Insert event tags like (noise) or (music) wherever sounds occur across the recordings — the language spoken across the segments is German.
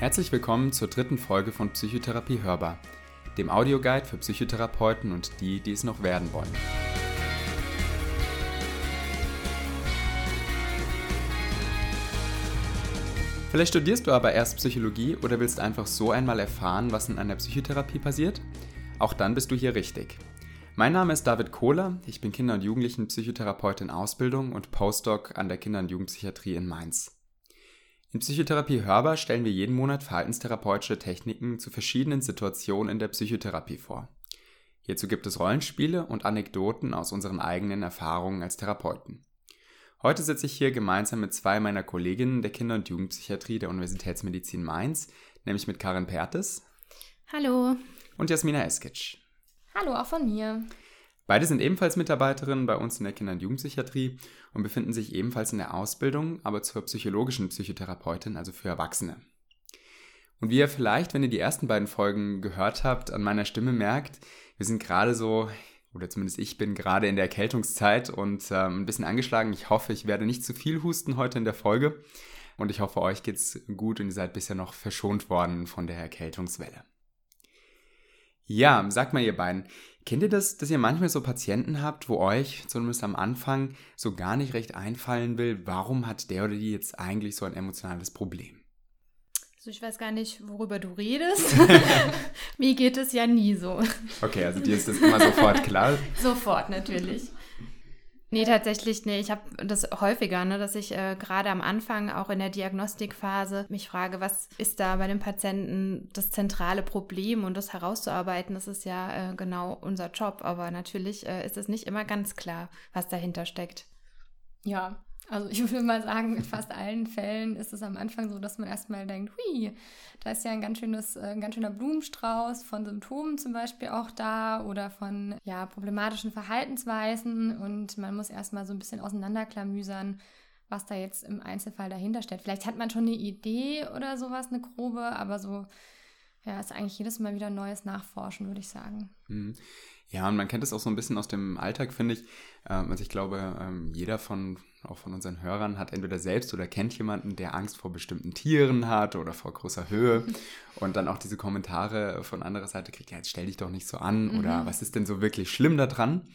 Herzlich willkommen zur dritten Folge von Psychotherapie Hörbar, dem Audioguide für Psychotherapeuten und die, die es noch werden wollen. Vielleicht studierst du aber erst Psychologie oder willst einfach so einmal erfahren, was in einer Psychotherapie passiert? Auch dann bist du hier richtig. Mein Name ist David Kohler, ich bin Kinder- und Jugendlichen-Psychotherapeut in Ausbildung und Postdoc an der Kinder- und Jugendpsychiatrie in Mainz. In Psychotherapie Hörbar stellen wir jeden Monat verhaltenstherapeutische Techniken zu verschiedenen Situationen in der Psychotherapie vor. Hierzu gibt es Rollenspiele und Anekdoten aus unseren eigenen Erfahrungen als Therapeuten. Heute sitze ich hier gemeinsam mit zwei meiner Kolleginnen der Kinder- und Jugendpsychiatrie der Universitätsmedizin Mainz, nämlich mit Karin Pertes. Hallo. Und Jasmina Eskic. Hallo, auch von mir. Beide sind ebenfalls Mitarbeiterinnen bei uns in der Kinder- und Jugendpsychiatrie und befinden sich ebenfalls in der Ausbildung, aber zur psychologischen Psychotherapeutin, also für Erwachsene. Und wie ihr vielleicht, wenn ihr die ersten beiden Folgen gehört habt, an meiner Stimme merkt, wir sind gerade so, oder zumindest ich bin gerade in der Erkältungszeit und ähm, ein bisschen angeschlagen. Ich hoffe, ich werde nicht zu viel husten heute in der Folge. Und ich hoffe, euch geht's gut und ihr seid bisher noch verschont worden von der Erkältungswelle. Ja, sagt mal ihr beiden, kennt ihr das, dass ihr manchmal so Patienten habt, wo euch zumindest am Anfang so gar nicht recht einfallen will, warum hat der oder die jetzt eigentlich so ein emotionales Problem? Also ich weiß gar nicht, worüber du redest. (laughs) Mir geht es ja nie so. Okay, also dir ist das immer sofort klar. sofort natürlich. Nee, tatsächlich, nee. Ich habe das häufiger, ne, dass ich äh, gerade am Anfang, auch in der Diagnostikphase, mich frage, was ist da bei dem Patienten das zentrale Problem und das herauszuarbeiten, das ist ja äh, genau unser Job. Aber natürlich äh, ist es nicht immer ganz klar, was dahinter steckt. Ja, also ich würde mal sagen, in fast allen Fällen ist es am Anfang so, dass man erstmal denkt, hui, da ist ja ein ganz schönes, äh, ein ganz schöner Blumenstrauß von Symptomen zum Beispiel auch da oder von ja, problematischen Verhaltensweisen und man muss erstmal so ein bisschen auseinanderklamüsern, was da jetzt im Einzelfall dahinter steht. Vielleicht hat man schon eine Idee oder sowas, eine grobe, aber so ja, ist eigentlich jedes Mal wieder neues Nachforschen, würde ich sagen. Mhm. Ja, und man kennt es auch so ein bisschen aus dem Alltag, finde ich. Ähm, also ich glaube, ähm, jeder von, auch von unseren Hörern hat entweder selbst oder kennt jemanden, der Angst vor bestimmten Tieren hat oder vor großer Höhe und dann auch diese Kommentare von anderer Seite kriegt, ja, jetzt stell dich doch nicht so an mhm. oder was ist denn so wirklich schlimm daran?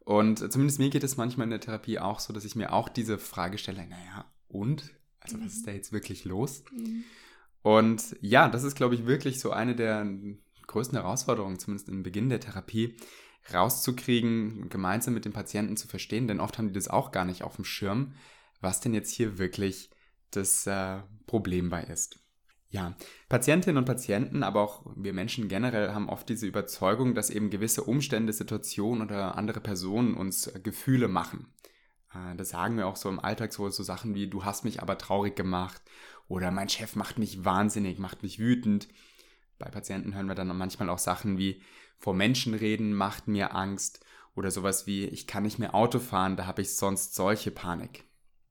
Und zumindest mir geht es manchmal in der Therapie auch so, dass ich mir auch diese Frage stelle, naja, und? Also was ist da jetzt wirklich los? Mhm. Und ja, das ist, glaube ich, wirklich so eine der größten Herausforderungen, zumindest im Beginn der Therapie, rauszukriegen, gemeinsam mit dem Patienten zu verstehen, denn oft haben die das auch gar nicht auf dem Schirm, was denn jetzt hier wirklich das äh, Problem bei ist. Ja, Patientinnen und Patienten, aber auch wir Menschen generell haben oft diese Überzeugung, dass eben gewisse Umstände, Situationen oder andere Personen uns äh, Gefühle machen. Äh, das sagen wir auch so im Alltag so, so Sachen wie, du hast mich aber traurig gemacht oder mein Chef macht mich wahnsinnig, macht mich wütend. Bei Patienten hören wir dann manchmal auch Sachen wie vor Menschen reden macht mir Angst oder sowas wie ich kann nicht mehr Auto fahren, da habe ich sonst solche Panik.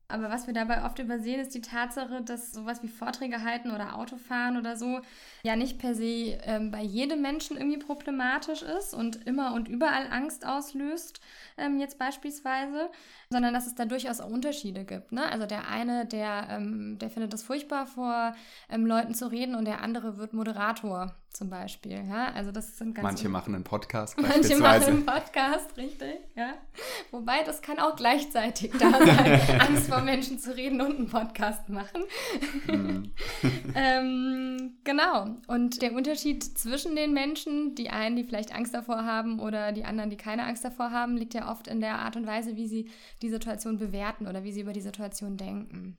Aber was wir dabei oft übersehen, ist die Tatsache, dass sowas wie Vorträge halten oder Autofahren oder so ja nicht per se ähm, bei jedem Menschen irgendwie problematisch ist und immer und überall Angst auslöst, ähm, jetzt beispielsweise, sondern dass es da durchaus auch Unterschiede gibt. Ne? Also der eine, der, ähm, der findet es furchtbar, vor ähm, Leuten zu reden und der andere wird Moderator zum Beispiel. Ja? Also das sind ganz Manche machen einen Podcast Manche machen einen Podcast, richtig. Ja? Wobei, das kann auch gleichzeitig da sein, (laughs) Angst vor Menschen zu reden und einen Podcast machen. Mhm. (laughs) ähm, genau. Und der Unterschied zwischen den Menschen, die einen, die vielleicht Angst davor haben oder die anderen, die keine Angst davor haben, liegt ja oft in der Art und Weise, wie sie die Situation bewerten oder wie sie über die Situation denken.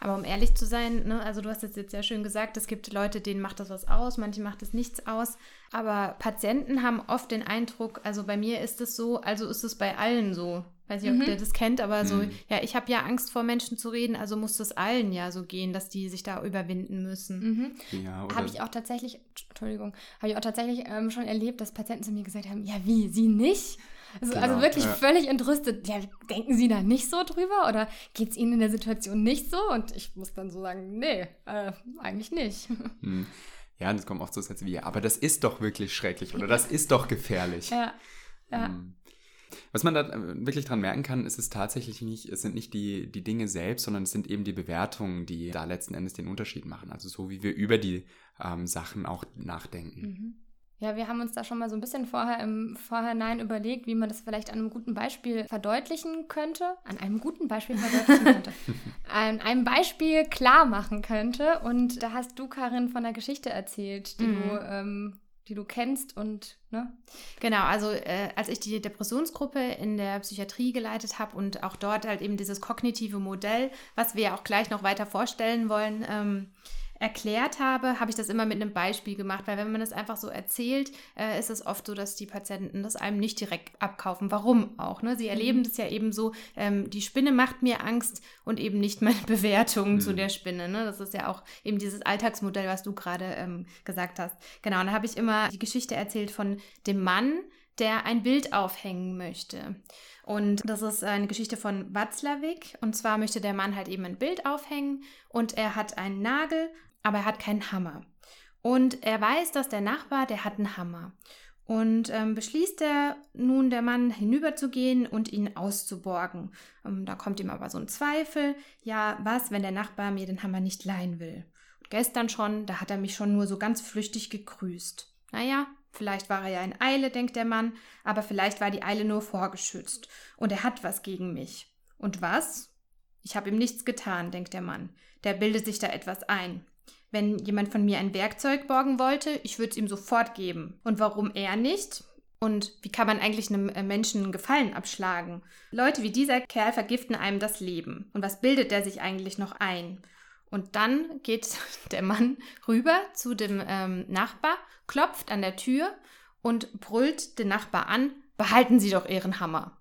Aber um ehrlich zu sein, ne, also du hast es jetzt ja schön gesagt, es gibt Leute, denen macht das was aus, manche macht es nichts aus. Aber Patienten haben oft den Eindruck, also bei mir ist es so, also ist es bei allen so. Weiß nicht, ob mhm. ihr das kennt, aber so, mhm. ja, ich habe ja Angst vor Menschen zu reden, also muss das allen ja so gehen, dass die sich da überwinden müssen. Mhm. Ja, habe ich auch tatsächlich, Entschuldigung, habe ich auch tatsächlich ähm, schon erlebt, dass Patienten zu mir gesagt haben, ja, wie, sie nicht? Also, genau, also wirklich ja. völlig entrüstet. Ja, denken Sie da nicht so drüber oder geht es Ihnen in der Situation nicht so? Und ich muss dann so sagen, nee, äh, eigentlich nicht. (laughs) Hm. Ja, und es kommen oft so Sätze wie, aber das ist doch wirklich schrecklich oder das ist doch gefährlich. Ja, ja. Hm. Was man da äh, wirklich dran merken kann, ist es tatsächlich nicht, es sind nicht die, die Dinge selbst, sondern es sind eben die Bewertungen, die da letzten Endes den Unterschied machen. Also so wie wir über die ähm, Sachen auch nachdenken. Mhm. Ja, wir haben uns da schon mal so ein bisschen vorher im Vorhinein überlegt, wie man das vielleicht an einem guten Beispiel verdeutlichen könnte. An einem guten Beispiel verdeutlichen (laughs) könnte. an einem Beispiel klar machen könnte. Und da hast du, Karin, von der Geschichte erzählt, die mhm. du ähm, die du kennst und ne? Genau, also äh, als ich die Depressionsgruppe in der Psychiatrie geleitet habe und auch dort halt eben dieses kognitive Modell, was wir ja auch gleich noch weiter vorstellen wollen, ähm, erklärt habe, habe ich das immer mit einem Beispiel gemacht, weil wenn man das einfach so erzählt, äh, ist es oft so, dass die Patienten das einem nicht direkt abkaufen. Warum auch? Ne? Sie erleben mhm. das ja eben so, ähm, die Spinne macht mir Angst und eben nicht meine (laughs) Bewertung mhm. zu der Spinne. Ne? Das ist ja auch eben dieses Alltagsmodell, was du gerade ähm, gesagt hast. Genau, und da habe ich immer die Geschichte erzählt von dem Mann, der ein Bild aufhängen möchte. Und das ist eine Geschichte von Watzlawick. Und zwar möchte der Mann halt eben ein Bild aufhängen und er hat einen Nagel aber er hat keinen Hammer. Und er weiß, dass der Nachbar, der hat einen Hammer. Und ähm, beschließt er nun, der Mann hinüberzugehen und ihn auszuborgen. Ähm, da kommt ihm aber so ein Zweifel. Ja, was, wenn der Nachbar mir den Hammer nicht leihen will? Und gestern schon, da hat er mich schon nur so ganz flüchtig gegrüßt. Naja, vielleicht war er ja in Eile, denkt der Mann, aber vielleicht war die Eile nur vorgeschützt. Und er hat was gegen mich. Und was? Ich habe ihm nichts getan, denkt der Mann. Der bildet sich da etwas ein. Wenn jemand von mir ein Werkzeug borgen wollte, ich würde es ihm sofort geben. Und warum er nicht? Und wie kann man eigentlich einem äh, Menschen einen Gefallen abschlagen? Leute wie dieser Kerl vergiften einem das Leben. Und was bildet der sich eigentlich noch ein? Und dann geht (laughs) der Mann rüber zu dem ähm, Nachbar, klopft an der Tür und brüllt den Nachbar an, behalten Sie doch Ihren Hammer.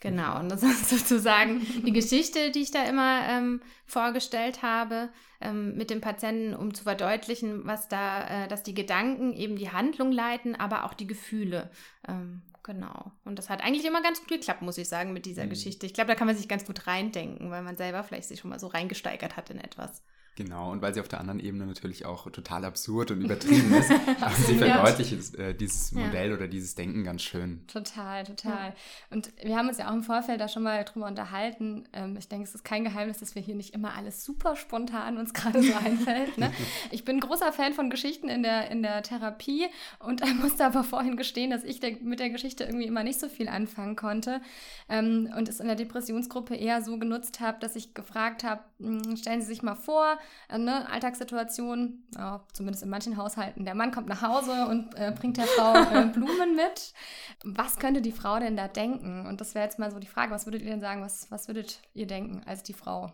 Genau, und das (laughs) ist sozusagen die Geschichte, die ich da immer ähm, vorgestellt habe ähm, mit dem Patienten, um zu verdeutlichen, was da, äh, dass die Gedanken eben die Handlung leiten, aber auch die Gefühle. Ähm, genau. Und das hat eigentlich immer ganz gut geklappt, muss ich sagen, mit dieser mhm. Geschichte. Ich glaube, da kann man sich ganz gut reindenken, weil man selber vielleicht sich schon mal so reingesteigert hat in etwas. Genau, und weil sie auf der anderen Ebene natürlich auch total absurd und übertrieben (laughs) ist, aber sie verdeutlicht äh, dieses Modell ja. oder dieses Denken ganz schön. Total, total. Ja. Und wir haben uns ja auch im Vorfeld da schon mal drüber unterhalten. Ähm, ich denke, es ist kein Geheimnis, dass wir hier nicht immer alles super spontan uns gerade so einfällt. Ne? (laughs) Ich bin großer Fan von Geschichten in der, in der Therapie und (laughs) musste aber vorhin gestehen, dass ich der, mit der Geschichte irgendwie immer nicht so viel anfangen konnte ähm, und es in der Depressionsgruppe eher so genutzt habe, dass ich gefragt habe, hm, stellen Sie sich mal vor, äh, ne, Alltagssituation, ja, zumindest in manchen Haushalten, der Mann kommt nach Hause und äh, bringt der Frau äh, (laughs) Blumen mit. Was könnte die Frau denn da denken? Und das wäre jetzt mal so die Frage, was würdet ihr denn sagen, was, was würdet ihr denken als die Frau?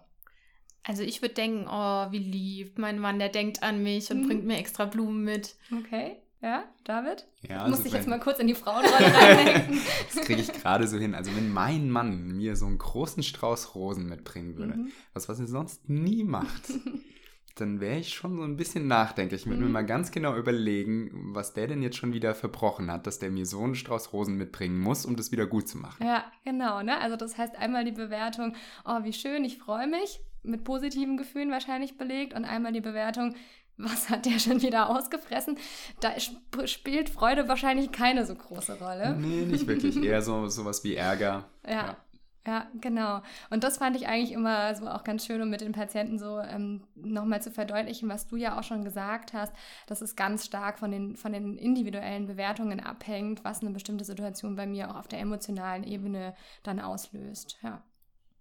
Also ich würde denken, oh, wie lieb, mein Mann, der denkt an mich und mhm. bringt mir extra Blumen mit. Okay. Ja, David? Ja, also muss ich jetzt mal kurz in die Frauenrolle reindenken. (laughs) das kriege ich gerade so hin. Also wenn mein Mann mir so einen großen Strauß Rosen mitbringen würde, mhm. was, was er sonst nie macht, (laughs) dann wäre ich schon so ein bisschen nachdenklich. Ich würde mhm. mir mal ganz genau überlegen, was der denn jetzt schon wieder verbrochen hat, dass der mir so einen Strauß Rosen mitbringen muss, um das wieder gut zu machen. Ja, genau. Ne? Also das heißt einmal die Bewertung, oh, wie schön, ich freue mich, mit positiven Gefühlen wahrscheinlich belegt und einmal die Bewertung, was hat der schon wieder ausgefressen? Da sp spielt Freude wahrscheinlich keine so große Rolle. Nee, nicht wirklich. Eher so sowas wie Ärger. ja. ja. Ja, genau. Und das fand ich eigentlich immer so auch ganz schön, um mit den Patienten so ähm, nochmal zu verdeutlichen, was du ja auch schon gesagt hast, dass es ganz stark von den, von den individuellen Bewertungen abhängt, was eine bestimmte Situation bei mir auch auf der emotionalen Ebene dann auslöst. Ja.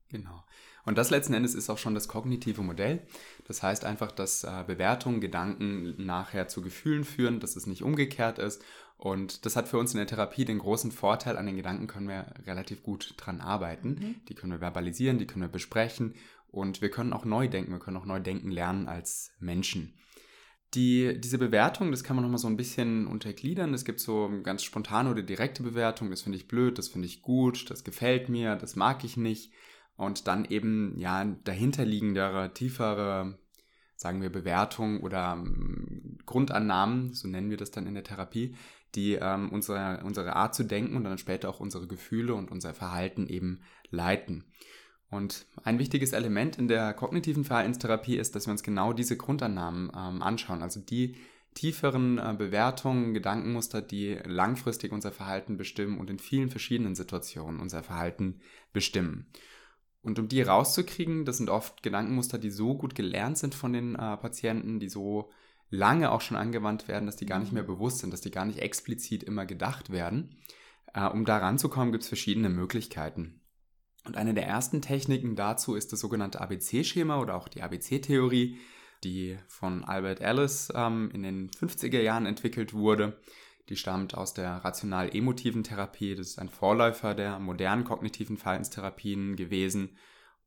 Genau. Und das letzten Endes ist auch schon das kognitive Modell. Das heißt einfach, dass äh, Bewertungen, Gedanken nachher zu Gefühlen führen, dass es nicht umgekehrt ist und das hat für uns in der Therapie den großen Vorteil, an den Gedanken können wir relativ gut dran arbeiten. Mhm. Die können wir verbalisieren, die können wir besprechen und wir können auch neu denken, wir können auch neu denken lernen als Menschen. Die, diese Bewertung, das kann man nochmal so ein bisschen untergliedern. Es gibt so ganz spontane oder direkte Bewertung, das finde ich blöd, das finde ich gut, das gefällt mir, das mag ich nicht. Und dann eben, ja, dahinterliegendere, tiefere sagen wir, Bewertung oder ähm, Grundannahmen, so nennen wir das dann in der Therapie, die ähm, unsere, unsere Art zu denken und dann später auch unsere Gefühle und unser Verhalten eben leiten. Und ein wichtiges Element in der kognitiven Verhaltenstherapie ist, dass wir uns genau diese Grundannahmen ähm, anschauen, also die, tieferen äh, Bewertungen, Gedankenmuster, die langfristig unser Verhalten bestimmen und in vielen verschiedenen Situationen unser Verhalten bestimmen. Und um die rauszukriegen, das sind oft Gedankenmuster, die so gut gelernt sind von den äh, Patienten, die so lange auch schon angewandt werden, dass die gar nicht mehr bewusst sind, dass die gar nicht explizit immer gedacht werden. Äh, um da ranzukommen, gibt es verschiedene Möglichkeiten. Und eine der ersten Techniken dazu ist das sogenannte ABC-Schema oder auch die ABC-Theorie, die von Albert Ellis ähm, in den 50er Jahren entwickelt wurde. Die stammt aus der rational-emotiven Therapie. Das ist ein Vorläufer der modernen kognitiven Verhaltenstherapien gewesen.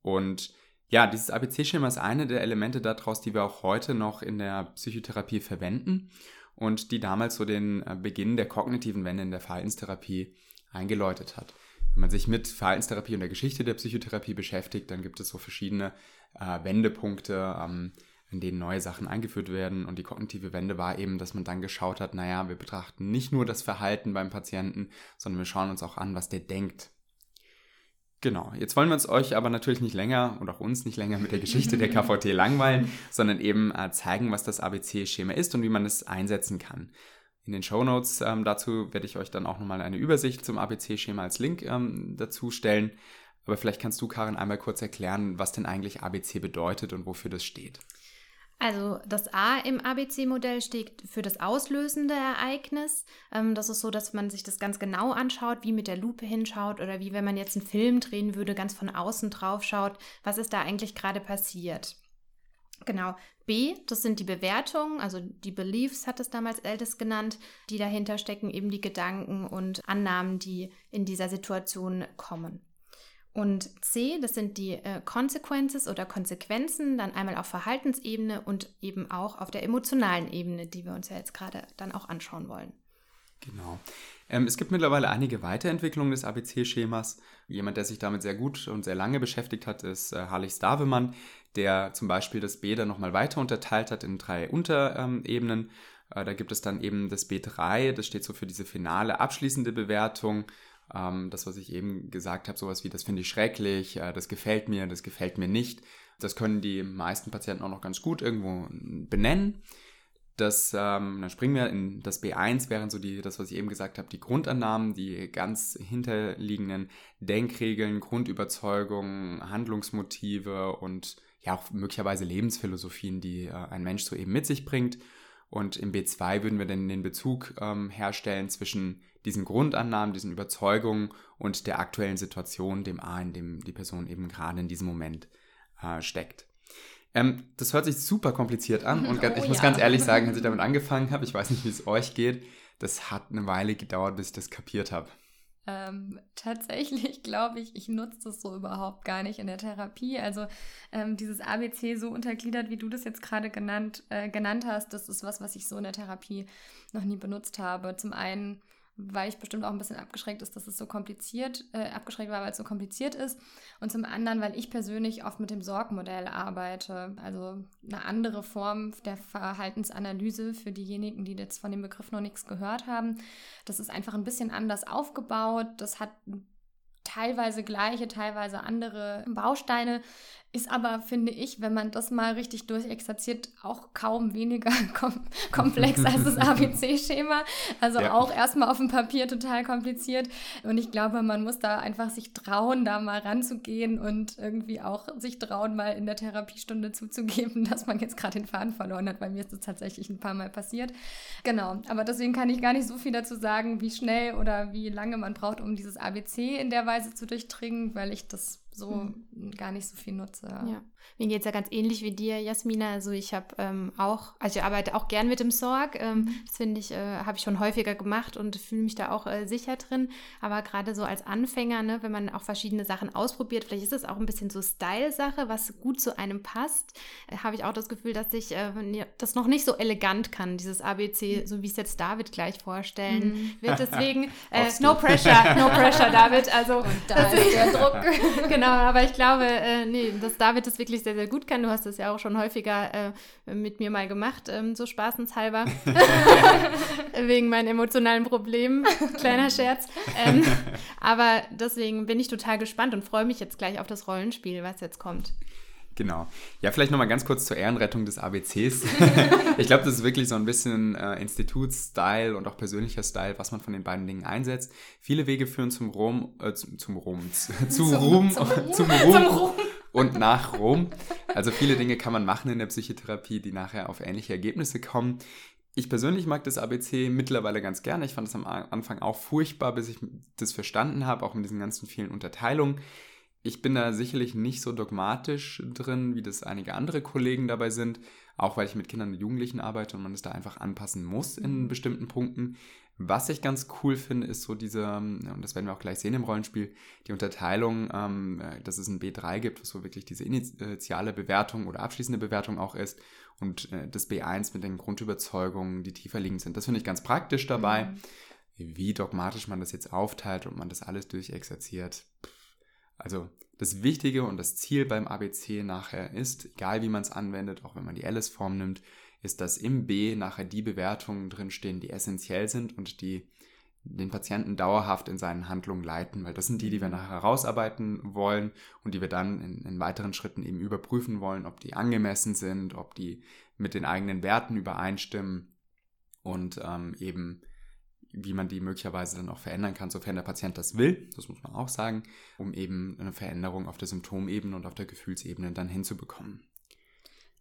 Und ja, dieses ABC-Schema ist eine der Elemente daraus, die wir auch heute noch in der Psychotherapie verwenden und die damals so den äh, Beginn der kognitiven Wende in der Verhaltenstherapie eingeläutet hat. Wenn man sich mit Verhaltenstherapie und der Geschichte der Psychotherapie beschäftigt, dann gibt es so verschiedene äh, Wendepunkte. Ähm, in denen neue Sachen eingeführt werden. Und die kognitive Wende war eben, dass man dann geschaut hat, naja, wir betrachten nicht nur das Verhalten beim Patienten, sondern wir schauen uns auch an, was der denkt. Genau, jetzt wollen wir uns euch aber natürlich nicht länger und auch uns nicht länger mit der Geschichte der KVT (laughs) langweilen, sondern eben äh, zeigen, was das ABC-Schema ist und wie man es einsetzen kann. In den Show Notes ähm, dazu werde ich euch dann auch nochmal eine Übersicht zum ABC-Schema als Link ähm, dazu stellen. Aber vielleicht kannst du, Karin, einmal kurz erklären, was denn eigentlich ABC bedeutet und wofür das steht. Also das A im ABC-Modell steht für das auslösende Ereignis. Ähm, das ist so, dass man sich das ganz genau anschaut, wie mit der Lupe hinschaut oder wie wenn man jetzt einen Film drehen würde, ganz von außen drauf schaut, was ist da eigentlich gerade passiert. Genau. B, das sind die Bewertungen, also die Beliefs hat es damals ältest genannt, die dahinter stecken, eben die Gedanken und Annahmen, die in dieser Situation kommen. Und C, das sind die äh, Consequences oder Konsequenzen, dann einmal auf Verhaltensebene und eben auch auf der emotionalen Ebene, die wir uns ja jetzt gerade dann auch anschauen wollen. Genau. Ähm, es gibt mittlerweile einige Weiterentwicklungen des ABC-Schemas. Jemand, der sich damit sehr gut und sehr lange beschäftigt hat, ist äh, Harley Stavemann, der zum Beispiel das B dann nochmal weiter unterteilt hat in drei Unterebenen. Äh, da gibt es dann eben das B3, das steht so für diese finale abschließende Bewertung. Ähm, das, was ich eben gesagt habe, sowas wie, das finde ich schrecklich, äh, das gefällt mir, das gefällt mir nicht. Das können die meisten Patienten auch noch ganz gut irgendwo benennen. Das, ähm, dann springen wir in das B1, wären so die, das, was ich eben gesagt habe, die Grundannahmen, die ganz hinterliegenden Denkregeln, Grundüberzeugungen, Handlungsmotive und ja auch möglicherweise Lebensphilosophien, die äh, ein Mensch so eben mit sich bringt. Und im B2 würden wir dann den Bezug ähm, herstellen zwischen diesen Grundannahmen, diesen Überzeugungen und der aktuellen Situation, dem A, in dem die Person eben gerade in diesem Moment äh, steckt. Ähm, das hört sich super kompliziert an und (laughs) oh, ich muss ja. ganz ehrlich sagen, als ich (laughs) damit angefangen habe, ich weiß nicht, wie es euch geht, das hat eine Weile gedauert, bis ich das kapiert habe. Ähm, tatsächlich (laughs) glaube ich, ich nutze das so überhaupt gar nicht in der Therapie. Also ähm, dieses ABC so untergliedert, wie du das jetzt gerade genannt, äh, genannt hast, das ist was, was ich so in der Therapie noch nie benutzt habe. Zum einen weil ich bestimmt auch ein bisschen abgeschreckt ist, dass es so kompliziert, äh, abgeschreckt war, weil es so kompliziert ist. Und zum anderen, weil ich persönlich oft mit dem Sorgmodell arbeite. Also eine andere Form der Verhaltensanalyse für diejenigen, die jetzt von dem Begriff noch nichts gehört haben. Das ist einfach ein bisschen anders aufgebaut. Das hat teilweise gleiche, teilweise andere Bausteine. Ist aber, finde ich, wenn man das mal richtig durchexerziert, auch kaum weniger (laughs) kom komplex als das (laughs) ABC-Schema. Also ja. auch erstmal auf dem Papier total kompliziert. Und ich glaube, man muss da einfach sich trauen, da mal ranzugehen und irgendwie auch sich trauen, mal in der Therapiestunde zuzugeben, (laughs) dass man jetzt gerade den Faden verloren hat. Bei mir ist das tatsächlich ein paar Mal passiert. Genau. Aber deswegen kann ich gar nicht so viel dazu sagen, wie schnell oder wie lange man braucht, um dieses ABC in der Weise zu durchdringen, weil ich das so mhm. gar nicht so viel nutze. Ja. Mir geht es ja ganz ähnlich wie dir, Jasmina. Also ich habe ähm, auch, also ich arbeite auch gern mit dem Sorg. Ähm, mhm. Das finde ich, äh, habe ich schon häufiger gemacht und fühle mich da auch äh, sicher drin. Aber gerade so als Anfänger, ne, wenn man auch verschiedene Sachen ausprobiert, vielleicht ist es auch ein bisschen so Style-Sache, was gut zu einem passt, äh, habe ich auch das Gefühl, dass ich äh, das noch nicht so elegant kann, dieses ABC, mhm. so wie es jetzt David gleich vorstellen mhm. wird. Deswegen, (laughs) äh, no pressure, no (laughs) pressure, David. Also, und da ist der Druck. (laughs) genau, aber ich glaube, äh, nee, dass David das wirklich sehr, sehr gut kann. Du hast das ja auch schon häufiger äh, mit mir mal gemacht, ähm, so spaßenshalber. (laughs) (laughs) Wegen meinen emotionalen Problemen. Kleiner Scherz. Ähm, aber deswegen bin ich total gespannt und freue mich jetzt gleich auf das Rollenspiel, was jetzt kommt. Genau. Ja, vielleicht nochmal ganz kurz zur Ehrenrettung des ABCs. (laughs) ich glaube, das ist wirklich so ein bisschen äh, Institutsstyle und auch persönlicher Style, was man von den beiden Dingen einsetzt. Viele Wege führen zum Rom, äh, zum, zum Rom, zu, zu zum, Ruhm, zum, zum, Ruhm, zum Ruhm und nach Rom. Also viele Dinge kann man machen in der Psychotherapie, die nachher auf ähnliche Ergebnisse kommen. Ich persönlich mag das ABC mittlerweile ganz gerne. Ich fand es am Anfang auch furchtbar, bis ich das verstanden habe, auch mit diesen ganzen vielen Unterteilungen. Ich bin da sicherlich nicht so dogmatisch drin, wie das einige andere Kollegen dabei sind, auch weil ich mit Kindern und Jugendlichen arbeite und man es da einfach anpassen muss in bestimmten Punkten. Was ich ganz cool finde, ist so diese, und das werden wir auch gleich sehen im Rollenspiel, die Unterteilung, ähm, dass es ein B3 gibt, was so wirklich diese initiale Bewertung oder abschließende Bewertung auch ist und äh, das B1 mit den Grundüberzeugungen, die tiefer liegend sind. Das finde ich ganz praktisch dabei. Mhm. Wie dogmatisch man das jetzt aufteilt und man das alles durchexerziert, also das Wichtige und das Ziel beim ABC nachher ist, egal wie man es anwendet, auch wenn man die Alice-Form nimmt, ist, dass im B nachher die Bewertungen drinstehen, die essentiell sind und die den Patienten dauerhaft in seinen Handlungen leiten, weil das sind die, die wir nachher herausarbeiten wollen und die wir dann in, in weiteren Schritten eben überprüfen wollen, ob die angemessen sind, ob die mit den eigenen Werten übereinstimmen und ähm, eben wie man die möglicherweise dann auch verändern kann, sofern der Patient das will, das muss man auch sagen, um eben eine Veränderung auf der Symptomebene und auf der Gefühlsebene dann hinzubekommen.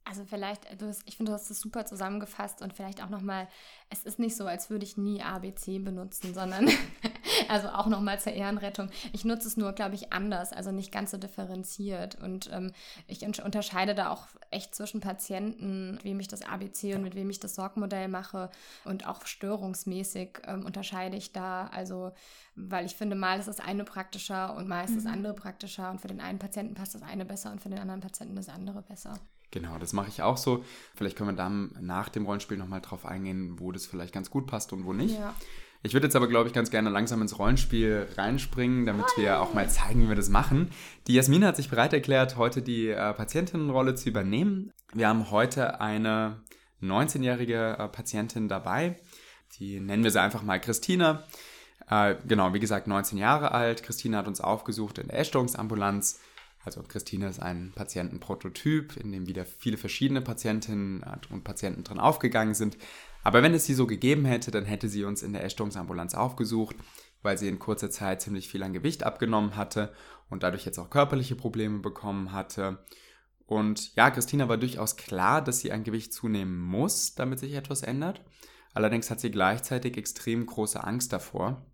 Also vielleicht, du hast, ich finde, du hast das super zusammengefasst und vielleicht auch nochmal, es ist nicht so, als würde ich nie ABC benutzen, sondern (laughs) also auch nochmal zur Ehrenrettung. Ich nutze es nur, glaube ich, anders, also nicht ganz so differenziert. Und ähm, ich unterscheide da auch echt zwischen Patienten, mit wem ich das ABC und mit wem ich das Sorgmodell mache und auch störungsmäßig ähm, unterscheide ich da. Also weil ich finde, mal ist das eine praktischer und mal ist das mhm. andere praktischer und für den einen Patienten passt das eine besser und für den anderen Patienten das andere besser. Genau, das mache ich auch so. Vielleicht können wir dann nach dem Rollenspiel nochmal drauf eingehen, wo das vielleicht ganz gut passt und wo nicht. Ja. Ich würde jetzt aber, glaube ich, ganz gerne langsam ins Rollenspiel reinspringen, damit wir auch mal zeigen, wie wir das machen. Die Jasmina hat sich bereit erklärt, heute die äh, Patientinnenrolle zu übernehmen. Wir haben heute eine 19-jährige äh, Patientin dabei. Die nennen wir sie einfach mal Christina. Äh, genau, wie gesagt, 19 Jahre alt. Christina hat uns aufgesucht in der Essstörungsambulanz also Christine ist ein Patientenprototyp, in dem wieder viele verschiedene Patientinnen und Patienten drin aufgegangen sind. Aber wenn es sie so gegeben hätte, dann hätte sie uns in der Essstörungsambulanz aufgesucht, weil sie in kurzer Zeit ziemlich viel an Gewicht abgenommen hatte und dadurch jetzt auch körperliche Probleme bekommen hatte. Und ja, Christina war durchaus klar, dass sie an Gewicht zunehmen muss, damit sich etwas ändert. Allerdings hat sie gleichzeitig extrem große Angst davor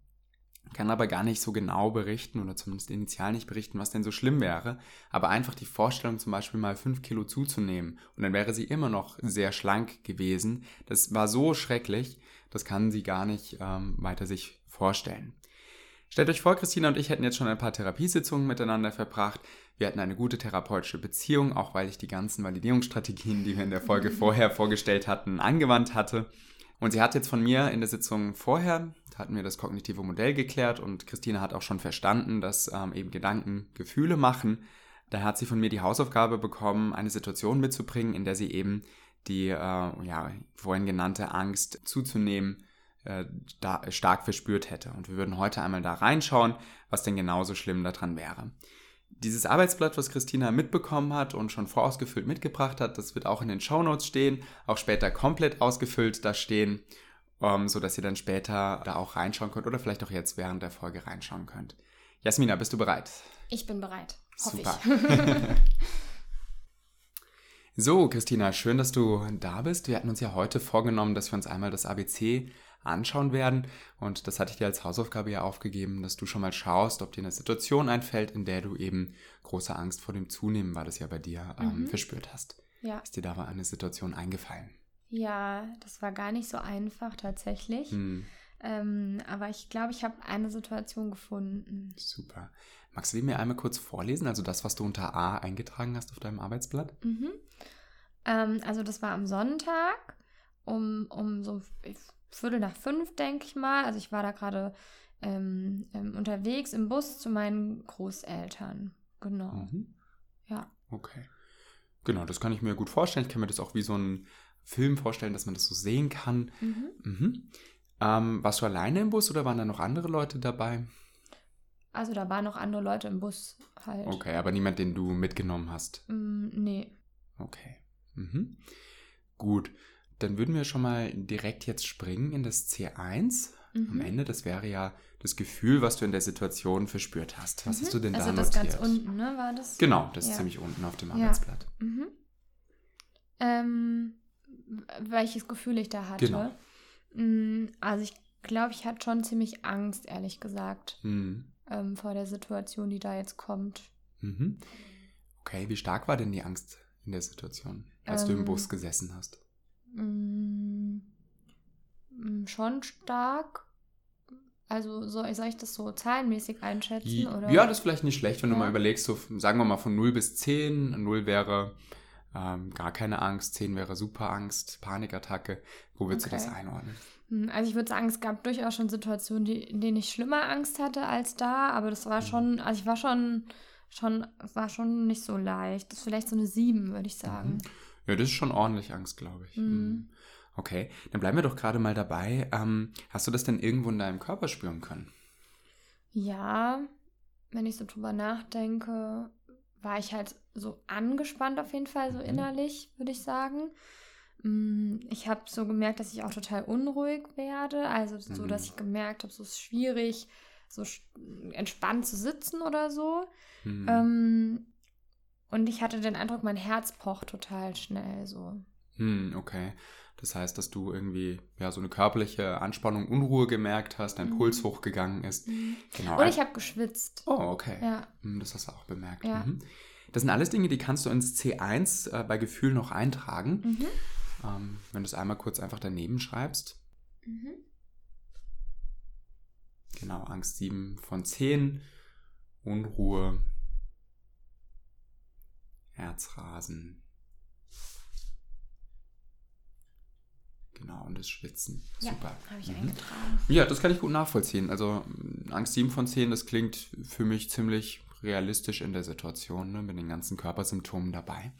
kann aber gar nicht so genau berichten oder zumindest initial nicht berichten, was denn so schlimm wäre. Aber einfach die Vorstellung, zum Beispiel mal fünf Kilo zuzunehmen und dann wäre sie immer noch sehr schlank gewesen, das war so schrecklich, das kann sie gar nicht ähm, weiter sich vorstellen. Stellt euch vor, Christina und ich hätten jetzt schon ein paar Therapiesitzungen miteinander verbracht. Wir hatten eine gute therapeutische Beziehung, auch weil ich die ganzen Validierungsstrategien, die wir in der Folge (laughs) vorher vorgestellt hatten, angewandt hatte. Und sie hat jetzt von mir in der Sitzung vorher, hatten wir das kognitive Modell geklärt und Christine hat auch schon verstanden, dass ähm, eben Gedanken Gefühle machen. Da hat sie von mir die Hausaufgabe bekommen, eine Situation mitzubringen, in der sie eben die äh, ja, vorhin genannte Angst zuzunehmen äh, da, stark verspürt hätte. Und wir würden heute einmal da reinschauen, was denn genauso schlimm daran wäre. Dieses Arbeitsblatt, was Christina mitbekommen hat und schon vorausgefüllt mitgebracht hat, das wird auch in den Shownotes stehen, auch später komplett ausgefüllt da stehen, ähm, sodass ihr dann später da auch reinschauen könnt oder vielleicht auch jetzt während der Folge reinschauen könnt. Jasmina, bist du bereit? Ich bin bereit. Hoffe Super. (laughs) so, Christina, schön, dass du da bist. Wir hatten uns ja heute vorgenommen, dass wir uns einmal das ABC anschauen werden. Und das hatte ich dir als Hausaufgabe ja aufgegeben, dass du schon mal schaust, ob dir eine Situation einfällt, in der du eben große Angst vor dem Zunehmen, war das ja bei dir, ähm, mhm. verspürt hast. Ja. Ist dir da mal eine Situation eingefallen? Ja, das war gar nicht so einfach tatsächlich. Hm. Ähm, aber ich glaube, ich habe eine Situation gefunden. Super. Magst du die mir einmal kurz vorlesen? Also das, was du unter A eingetragen hast auf deinem Arbeitsblatt? Mhm. Ähm, also das war am Sonntag um, um so Viertel nach fünf, denke ich mal. Also ich war da gerade ähm, ähm, unterwegs im Bus zu meinen Großeltern. Genau. Mhm. Ja. Okay. Genau, das kann ich mir gut vorstellen. Ich kann mir das auch wie so ein Film vorstellen, dass man das so sehen kann. Mhm. Mhm. Ähm, warst du alleine im Bus oder waren da noch andere Leute dabei? Also da waren noch andere Leute im Bus halt. Okay, aber niemand, den du mitgenommen hast. Mm, nee. Okay. Mhm. Gut, dann würden wir schon mal direkt jetzt springen in das C1 am Mhm. Ende. Das wäre ja das Gefühl, was du in der Situation verspürt hast. Was hast du denn also da das notiert? ganz unten, ne? War das? Genau, das ist Ja. ziemlich unten auf dem Ja. Arbeitsblatt. Mhm. Ähm, welches Gefühl ich da hatte. Genau. Mm, Also ich glaube, ich hatte schon ziemlich Angst, ehrlich gesagt, Mhm. ähm, vor der Situation, die da jetzt kommt. Mhm. Okay, wie stark war denn die Angst in der Situation, als du im Ähm, Bus gesessen hast? Mm, mm, schon stark. Also soll, soll ich das so zahlenmäßig einschätzen? Oder? Ja, das ist vielleicht nicht schlecht, wenn du Ja. mal überlegst, so sagen wir mal von 0 bis 10. 0 wäre ähm, gar keine Angst, 10 wäre super Angst, Panikattacke. Wo würdest du Okay. das einordnen? Hm, Also ich würde sagen, es gab durchaus schon Situationen, die, in denen ich schlimmer Angst hatte als da, aber das war Mhm. schon, also ich war schon, schon, war schon nicht so leicht. Das ist vielleicht so eine 7, würde ich sagen. Ja, das ist schon ordentlich Angst, glaube ich. Mhm. Mhm. Okay, dann bleiben wir doch gerade mal dabei. Ähm, hast du das denn irgendwo in deinem Körper spüren können? Ja, wenn ich so drüber nachdenke, war ich halt so angespannt auf jeden Fall, so Mhm. innerlich, würde ich sagen. Mm, Ich habe so gemerkt, dass ich auch total unruhig werde. Also so, Mhm. dass ich gemerkt habe, so ist schwierig, so entspannt zu sitzen oder so. Mhm. Ähm, und ich hatte den Eindruck, mein Herz pocht total schnell so. Hm, okay. Das heißt, dass du irgendwie ja so eine körperliche Anspannung, Unruhe gemerkt hast, dein Mhm. Puls hochgegangen ist. Genau. Und ich habe geschwitzt. oh, okay. Ja. Hm, Das hast du auch bemerkt. Ja. Mhm. Das sind alles Dinge, die kannst du ins C1 äh, bei Gefühl noch eintragen. Mhm. Ähm, wenn du es einmal kurz einfach daneben schreibst. Mhm. Genau, Angst 7 von 10. Unruhe. Herzrasen. Genau, und das Schwitzen. Ja, Super. Habe ich Mhm. eingetragen. Ja, das kann ich gut nachvollziehen. Also Angst 7 von 10, das klingt für mich ziemlich realistisch in der Situation, ne, mit den ganzen Körpersymptomen dabei.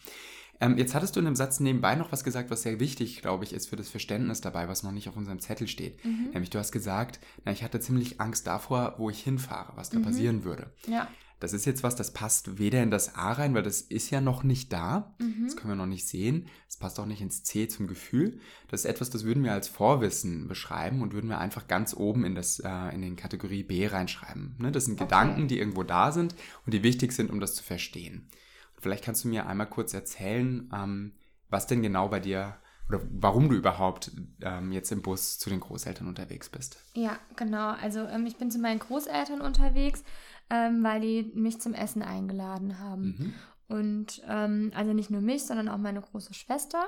Ähm, jetzt hattest du in dem Satz nebenbei noch was gesagt, was sehr wichtig, glaube ich, ist für das Verständnis dabei, was noch nicht auf unserem Zettel steht. Mhm. Nämlich du hast gesagt, na, ich hatte ziemlich Angst davor, wo ich hinfahre, was da Mhm. passieren würde. Ja. Das ist jetzt was, das passt weder in das A rein, weil das ist ja noch nicht da. Mhm. Das können wir noch nicht sehen. Es passt auch nicht ins C zum Gefühl. Das ist etwas, das würden wir als Vorwissen beschreiben und würden wir einfach ganz oben in, das, äh, in den Kategorie B reinschreiben. Ne? Das sind Okay. Gedanken, die irgendwo da sind und die wichtig sind, um das zu verstehen. Und vielleicht kannst du mir einmal kurz erzählen, ähm, was denn genau bei dir oder warum du überhaupt ähm, jetzt im Bus zu den Großeltern unterwegs bist. Ja, genau. Also ähm, ich bin zu meinen Großeltern unterwegs, ähm, weil die mich zum Essen eingeladen haben. Mhm. Und ähm, also nicht nur mich, sondern auch meine große Schwester.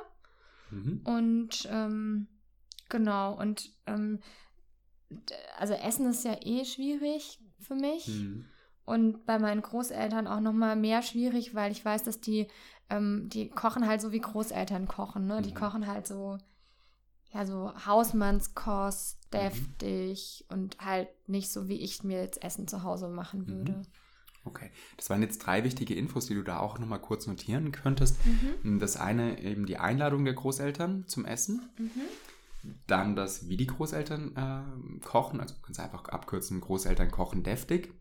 Mhm. Und ähm, genau, und ähm, also Essen ist ja eh schwierig für mich. Mhm. Und bei meinen Großeltern auch nochmal mehr schwierig, weil ich weiß, dass die, ähm, die kochen halt so wie Großeltern kochen. Ne? Die Mhm. kochen halt so, ja, so Hausmannskost, Mhm. deftig und halt nicht so, wie ich mir jetzt Essen zu Hause machen Mhm. würde. Okay, das waren jetzt drei wichtige Infos, die du da auch nochmal kurz notieren könntest. Mhm. Das eine eben die Einladung der Großeltern zum Essen. Mhm. Dann das, wie die Großeltern äh, kochen, also du kannst einfach abkürzen, Großeltern kochen deftig.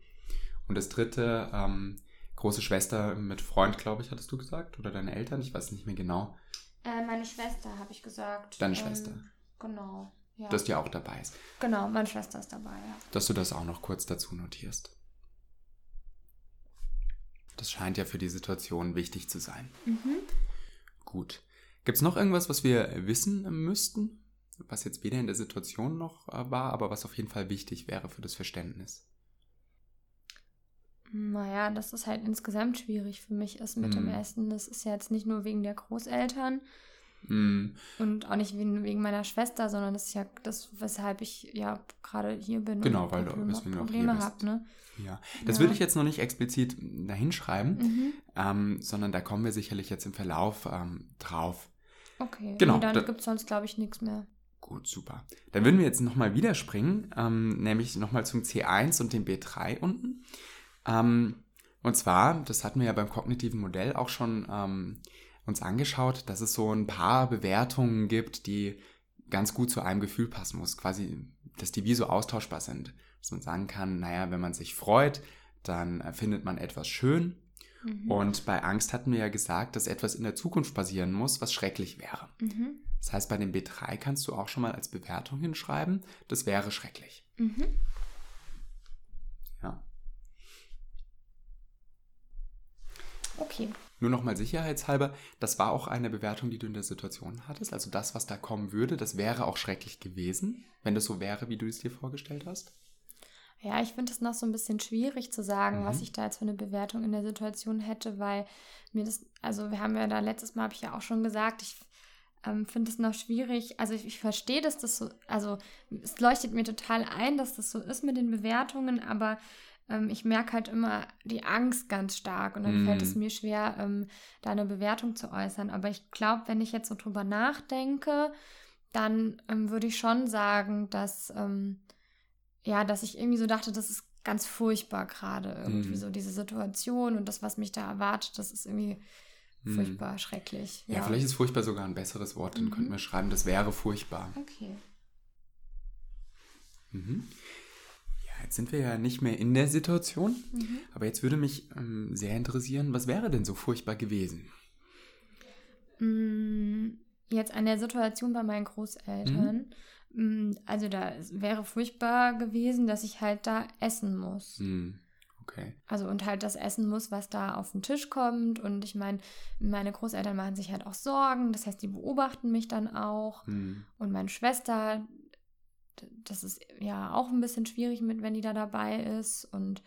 Und das dritte, ähm, große Schwester mit Freund, glaube ich, hattest du gesagt? Oder deine Eltern? Ich weiß nicht mehr genau, Äh, meine Schwester, habe ich gesagt. Deine Schwester. Genau. Ja. dass die auch dabei ist. genau, meine Schwester ist dabei, ja. Dass du das auch noch kurz dazu notierst. Das scheint ja für die Situation wichtig zu sein. Mhm. Gut. Gibt es noch irgendwas, was wir wissen müssten? Was jetzt weder in der Situation noch äh, war, aber was auf jeden Fall wichtig wäre für das Verständnis. Naja, dass es halt insgesamt schwierig für mich ist mit dem Mhm. Essen. Das ist ja jetzt nicht nur wegen der Großeltern Mm, und auch nicht wegen, wegen meiner Schwester, sondern das ist ja das, weshalb ich ja gerade hier bin Genau, und weil du- Probleme, du auch Probleme bist. habe. Ne? ja. Das Ja. würde ich jetzt noch nicht explizit dahinschreiben, Mhm. ähm, sondern da kommen wir sicherlich jetzt im Verlauf ähm, drauf. Okay, Genau, nee, dann da- gibt es sonst, glaube ich, nichts mehr. Gut, super. Dann würden wir jetzt nochmal wieder springen, ähm, nämlich nochmal zum C1 und dem B3 unten. Ähm, und zwar, das hatten wir ja beim kognitiven Modell auch schon ähm, uns angeschaut, dass es so ein paar Bewertungen gibt, die ganz gut zu einem Gefühl passen muss. Quasi, dass die wie so austauschbar sind. dass man sagen kann, naja, wenn man sich freut, dann äh, findet man etwas schön. Mhm. Und bei Angst hatten wir ja gesagt, dass etwas in der Zukunft passieren muss, was schrecklich wäre. Mhm. Das heißt, bei dem B3 kannst du auch schon mal als Bewertung hinschreiben, das wäre schrecklich. Mhm. Ja. Okay. Nur nochmal sicherheitshalber, das war auch eine Bewertung, die du in der Situation hattest. Also das, was da kommen würde, das wäre auch schrecklich gewesen, wenn das so wäre, wie du es dir vorgestellt hast. Ja, ich finde es noch so ein bisschen schwierig zu sagen, mhm. was ich da jetzt für eine Bewertung in der Situation hätte, weil mir das, also wir haben ja da letztes Mal, habe ich ja auch schon gesagt, ich ähm, finde es noch schwierig. Also ich, ich verstehe, dass das so, also es leuchtet mir total ein, dass das so ist mit den Bewertungen, aber ähm, ich merke halt immer die Angst ganz stark und dann mm. fällt es mhm. mir schwer, ähm, da eine Bewertung zu äußern. Aber ich glaube, wenn ich jetzt so drüber nachdenke, dann ähm, würde ich schon sagen, dass, ähm, ja, dass ich irgendwie so dachte, das ist ganz furchtbar gerade irgendwie mm. so diese Situation und das, was mich da erwartet, das ist irgendwie mhm. furchtbar, schrecklich. Ja. ja. vielleicht ist furchtbar sogar ein besseres Wort. Dann mhm. könnten wir schreiben, das wäre furchtbar. Okay. Mhm. Jetzt sind wir ja nicht mehr in der Situation, mhm. aber jetzt würde mich ähm, sehr interessieren, was wäre denn so furchtbar gewesen? Mm, jetzt an der Situation bei meinen Großeltern. Mhm. Mm, also da wäre furchtbar gewesen, dass ich halt da essen muss. Mhm. Okay. Also und halt das essen muss, was da auf den Tisch kommt. Und ich meine, meine Großeltern machen sich halt auch Sorgen. Das heißt, die beobachten mich dann auch. Mhm. Und meine Schwester, das ist ja auch ein bisschen schwierig mit, wenn die da dabei ist. Und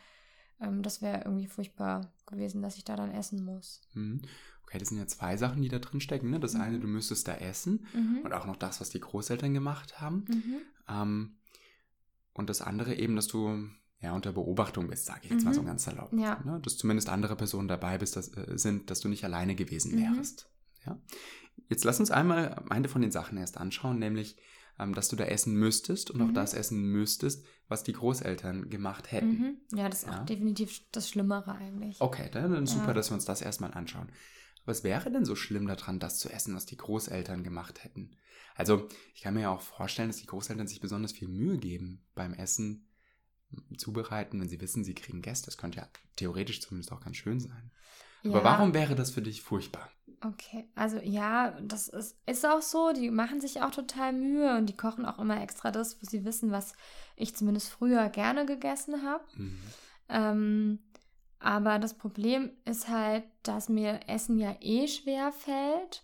ähm, das wäre irgendwie furchtbar gewesen, dass ich da dann essen muss. Mhm. Okay, das sind ja zwei Sachen, die da drin stecken. Ne? Das mhm. eine, du müsstest da essen mhm. und auch noch das, was die Großeltern gemacht haben. Mhm. Ähm, und das andere eben, dass du ja unter Beobachtung bist, sage ich jetzt mal so mhm. ganz salopp. Ja. Ne? Dass zumindest andere Personen dabei bist, dass, äh, sind, dass du nicht alleine gewesen mhm. wärst. Ja? Jetzt lass uns einmal eine von den Sachen erst anschauen, nämlich ähm, dass du da essen müsstest und mhm. auch das essen müsstest, was die Großeltern gemacht hätten. Mhm. Ja, das ist ja? auch definitiv das Schlimmere eigentlich. Okay, dann, dann super, ja. dass wir uns das erstmal anschauen. Was wäre denn so schlimm daran, das zu essen, was die Großeltern gemacht hätten? Also, ich kann mir ja auch vorstellen, dass die Großeltern sich besonders viel Mühe geben beim Essen zubereiten, wenn sie wissen, sie kriegen Gäste. Das könnte ja theoretisch zumindest auch ganz schön sein. Ja. Aber warum wäre das für dich furchtbar? Okay, also ja, das ist, ist auch so. Die machen sich auch total Mühe und die kochen auch immer extra das, wo sie wissen, was ich zumindest früher gerne gegessen habe. Mhm. Ähm, aber das Problem ist halt, dass mir Essen ja eh schwer fällt,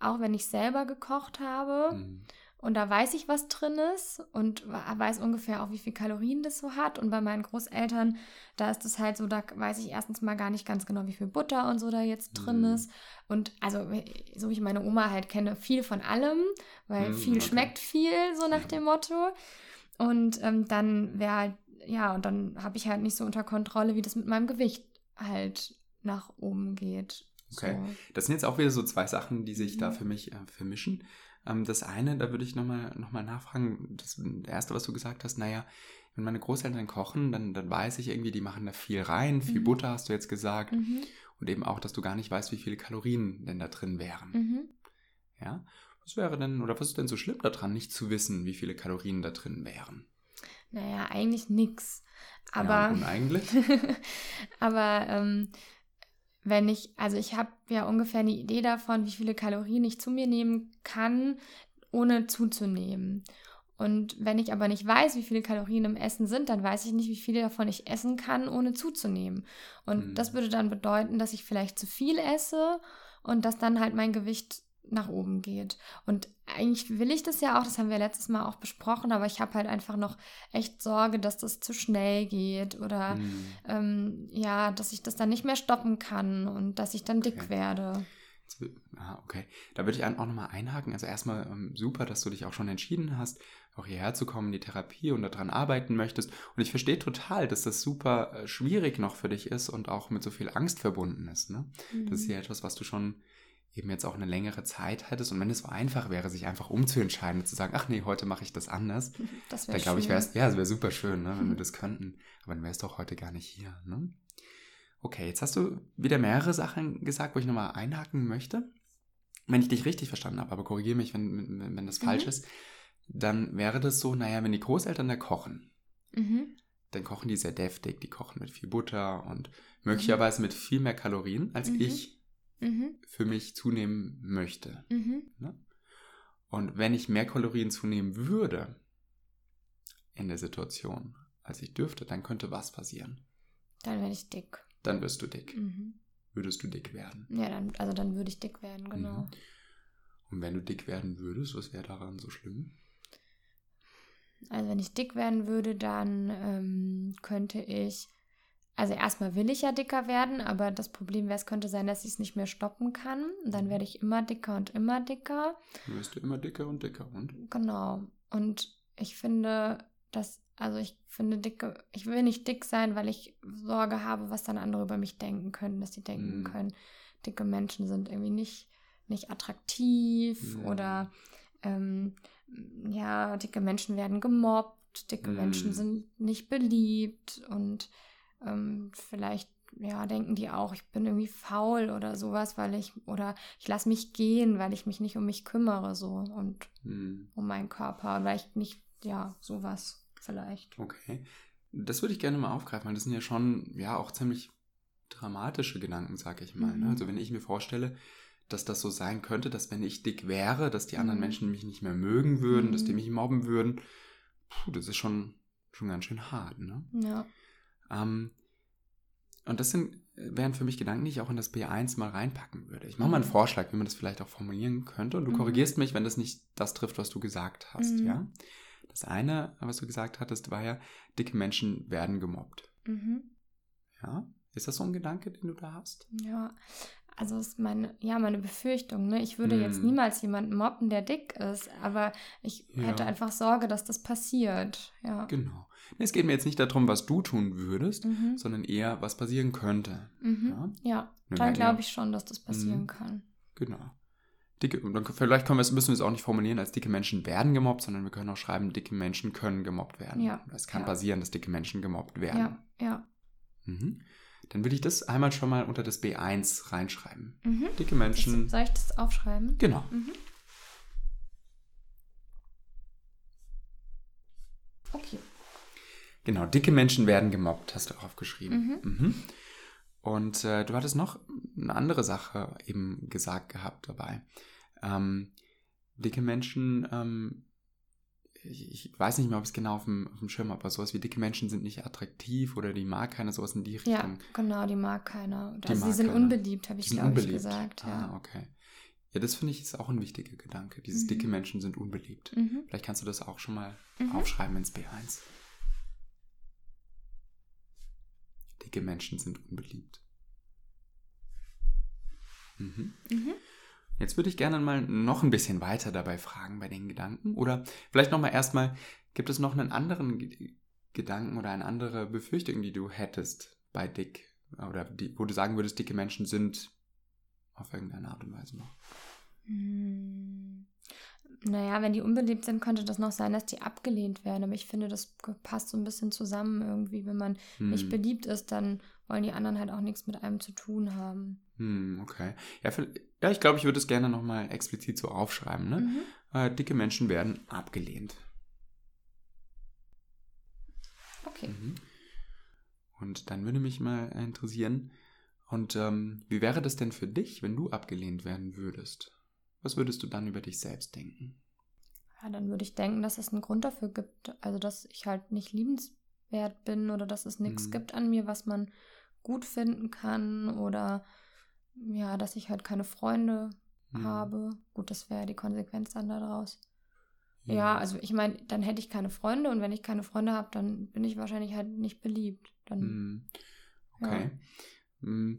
auch wenn ich selber gekocht habe. Mhm. Und da weiß ich, was drin ist und weiß ungefähr auch, wie viel Kalorien das so hat. Und bei meinen Großeltern, da ist es halt so, da weiß ich erstens mal gar nicht ganz genau, wie viel Butter und so da jetzt drin mhm. ist. Und also, so wie ich meine Oma halt kenne, viel von allem, weil mhm, viel okay. schmeckt viel, so nach dem Motto. Und ähm, dann wäre halt, ja, und dann habe ich halt nicht so unter Kontrolle, wie das mit meinem Gewicht halt nach oben geht. Okay. So. Das sind jetzt auch wieder so zwei Sachen, die sich mhm. da für mich äh, vermischen. Ähm, das eine, da würde ich nochmal noch mal nachfragen, das erste, was du gesagt hast, naja, wenn meine Großeltern kochen, dann, dann weiß ich irgendwie, die machen da viel rein, viel mhm. Butter hast du jetzt gesagt. Mhm. Und eben auch, dass du gar nicht weißt, wie viele Kalorien denn da drin wären. Mhm. Ja, was wäre denn, oder was ist denn so schlimm daran, nicht zu wissen, wie viele Kalorien da drin wären? Naja, eigentlich nichts. Aber. Ja, eigentlich? (laughs) aber ähm, wenn ich, also ich habe ja ungefähr eine Idee davon, wie viele Kalorien ich zu mir nehmen kann, ohne zuzunehmen. Und wenn ich aber nicht weiß, wie viele Kalorien im Essen sind, dann weiß ich nicht, wie viele davon ich essen kann, ohne zuzunehmen. Und mhm. das würde dann bedeuten, dass ich vielleicht zu viel esse und dass dann halt mein Gewicht nach oben geht. Und eigentlich will ich das ja auch, das haben wir letztes Mal auch besprochen, aber ich habe halt einfach noch echt Sorge, dass das zu schnell geht oder mhm. ähm, ja, dass ich das dann nicht mehr stoppen kann und dass ich dann dick okay. werde. Ah, okay. Da würde ich auch nochmal einhaken. Also erstmal ähm, super, dass du dich auch schon entschieden hast, auch hierher zu kommen, die Therapie und daran arbeiten möchtest. Und ich verstehe total, dass das super äh, schwierig noch für dich ist und auch mit so viel Angst verbunden ist. Ne? Mhm. Das ist ja etwas, was du schon eben jetzt auch eine längere Zeit hättest und wenn es so einfach wäre, sich einfach umzuentscheiden und zu sagen, ach nee, heute mache ich das anders, (laughs) das dann glaube ich, wäre es, ja, es wäre super schön, ne, wenn wir (laughs) das könnten. Aber dann wärst du auch heute gar nicht hier. Ne? Okay, jetzt hast du wieder mehrere Sachen gesagt, wo ich nochmal einhaken möchte. Wenn ich dich richtig verstanden habe, aber korrigiere mich, wenn, wenn, wenn das mhm. falsch ist, dann wäre das so, naja, wenn die Großeltern da kochen, mhm. dann kochen die sehr deftig. Die kochen mit viel Butter und möglicherweise mit viel mehr Kalorien, als Mhm. ich Mhm. für mich zunehmen möchte. Mhm. Und wenn ich mehr Kalorien zunehmen würde in der Situation, als ich dürfte, dann könnte was passieren. Dann werde ich dick. Dann wirst du dick. Mhm. Würdest du dick werden. Ja, dann, also dann würde ich dick werden, genau. Mhm. Und wenn du dick werden würdest, was wäre daran so schlimm? Also wenn ich dick werden würde, dann ähm, könnte ich, also erstmal will ich ja dicker werden, aber das Problem wäre, es könnte sein, dass ich es nicht mehr stoppen kann. Und dann werde ich immer dicker und immer dicker. Dann wirst du immer dicker und dicker. Und? Genau. Und ich finde, dass, also ich finde dicke, ich will nicht dick sein, weil ich Sorge habe, was dann andere über mich denken können, dass sie denken Mhm. können, dicke Menschen sind irgendwie nicht, nicht attraktiv Mhm. oder ähm, ja, dicke Menschen werden gemobbt, dicke Mhm. Menschen sind nicht beliebt und ähm, vielleicht ja, denken die auch, ich bin irgendwie faul oder sowas, weil ich, oder ich lasse mich gehen, weil ich mich nicht um mich kümmere, so und Hm, um meinen Körper, weil ich nicht, ja, sowas vielleicht. okay. Das würde ich gerne mal aufgreifen, weil das sind ja schon, ja, auch ziemlich dramatische Gedanken, sag ich mal. Ne? Mhm. Also wenn ich mir vorstelle, dass das so sein könnte, dass wenn ich dick wäre, dass die anderen Mhm. Menschen mich nicht mehr mögen würden, dass die Mhm. mich mobben würden, puh, das ist schon, schon ganz schön hart, ne? Ja. Ähm, und das sind, wären für mich Gedanken, die ich auch in das B1 mal reinpacken würde. Ich mache mal einen Mhm. Vorschlag, wie man das vielleicht auch formulieren könnte. Und du Mhm. korrigierst mich, wenn das nicht das trifft, was du gesagt hast, Mhm. ja? Das eine, was du gesagt hattest, war ja, dicke Menschen werden gemobbt. Mhm. Ja? Ist das so ein Gedanke, den du da hast? Ja. Also ist meine, ja, meine Befürchtung, ne? Ich würde jetzt Hm. niemals jemanden mobben, der dick ist, aber ich Ja. hätte einfach Sorge, dass das passiert. Ja. Genau. Es geht mir jetzt nicht darum, was du tun würdest, Mhm. sondern eher, was passieren könnte. Mhm. Ja? Ja, dann glaube ich schon, dass das passieren Mhm. kann. Genau. Dicke, dann, vielleicht können wir es, müssen wir es auch nicht formulieren, als dicke Menschen werden gemobbt, sondern wir können auch schreiben, dicke Menschen können gemobbt werden. Ja, Es kann ja. passieren, dass dicke Menschen gemobbt werden. Ja, ja. Mhm. Dann würde ich das einmal schon mal unter das B1 reinschreiben. Mhm. Dicke Das, Menschen. soll ich das aufschreiben? Genau. Mhm. Okay. Genau, dicke Menschen werden gemobbt, hast du aufgeschrieben. Mhm. Mhm. Und äh, du hattest noch eine andere Sache eben gesagt gehabt dabei. Ähm, dicke Menschen, ähm, ich, ich weiß nicht mehr, ob ich es genau auf dem, auf dem Schirm habe, aber sowas wie dicke Menschen sind nicht attraktiv oder die mag keiner, sowas in die Ja, Richtung. genau, die mag keiner. Die Also mag sie sind keiner. unbeliebt, habe ich, glaube ich, gesagt. Ja. Ah, okay. Ja, das finde ich ist auch ein wichtiger Gedanke. Dieses Mhm. dicke Menschen sind unbeliebt. Mhm. Vielleicht kannst du das auch schon mal Mhm. aufschreiben ins B1. Dicke Menschen sind unbeliebt. Mhm. Mhm. Jetzt würde ich gerne mal noch ein bisschen weiter dabei fragen bei den Gedanken. Oder vielleicht nochmal erstmal, gibt es noch einen anderen Ge- Gedanken oder eine andere Befürchtung, die du hättest bei dick? Oder die, wo du sagen würdest, dicke Menschen sind auf irgendeine Art und Weise noch. Naja, wenn die unbeliebt sind, könnte das noch sein, dass die abgelehnt werden. Aber ich finde, das passt so ein bisschen zusammen irgendwie. Wenn man nicht Hm. beliebt ist, dann wollen die anderen halt auch nichts mit einem zu tun haben. Hm, okay. Ja, für, ja ich glaube, ich würde es gerne nochmal explizit so aufschreiben. Ne? Mhm. Äh, dicke Menschen werden abgelehnt. Okay. Mhm. Und dann würde mich mal interessieren, und ähm, wie wäre das denn für dich, wenn du abgelehnt werden würdest? Was würdest du dann über dich selbst denken? Ja, dann würde ich denken, dass es einen Grund dafür gibt. Also, dass ich halt nicht liebenswert bin oder dass es nichts Mhm. gibt an mir, was man gut finden kann oder ja, dass ich halt keine Freunde Hm. habe. Gut, das wäre die Konsequenz dann daraus. Ja, also ich meine, dann hätte ich keine Freunde und wenn ich keine Freunde habe, dann bin ich wahrscheinlich halt nicht beliebt. Dann, Hm, ja. Okay. Hm,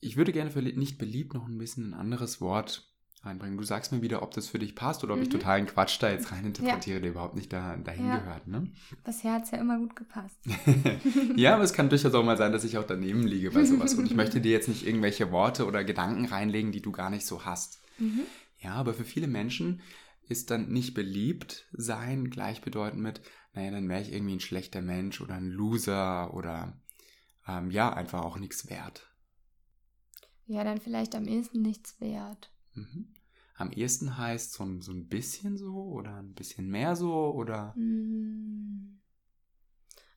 Ich würde gerne für nicht beliebt noch ein bisschen ein anderes Wort reinbringen. Du sagst mir wieder, ob das für dich passt oder ob ich Mhm. totalen Quatsch da jetzt reininterpretiere, der überhaupt nicht da, dahin Ja. gehört. Ne? Bisher hat es ja immer gut gepasst. (laughs) ja, aber es kann durchaus auch mal sein, dass ich auch daneben liege bei sowas. Und ich (laughs) möchte dir jetzt nicht irgendwelche Worte oder Gedanken reinlegen, die du gar nicht so hast. Mhm. Ja, aber für viele Menschen ist dann nicht beliebt sein gleichbedeutend mit, naja, dann wäre ich irgendwie ein schlechter Mensch oder ein Loser oder ähm, ja, einfach auch nichts wert. Ja, dann vielleicht am ehesten nichts wert. Mhm. Am ehesten heißt so ein, so ein bisschen so oder ein bisschen mehr so oder. Hm.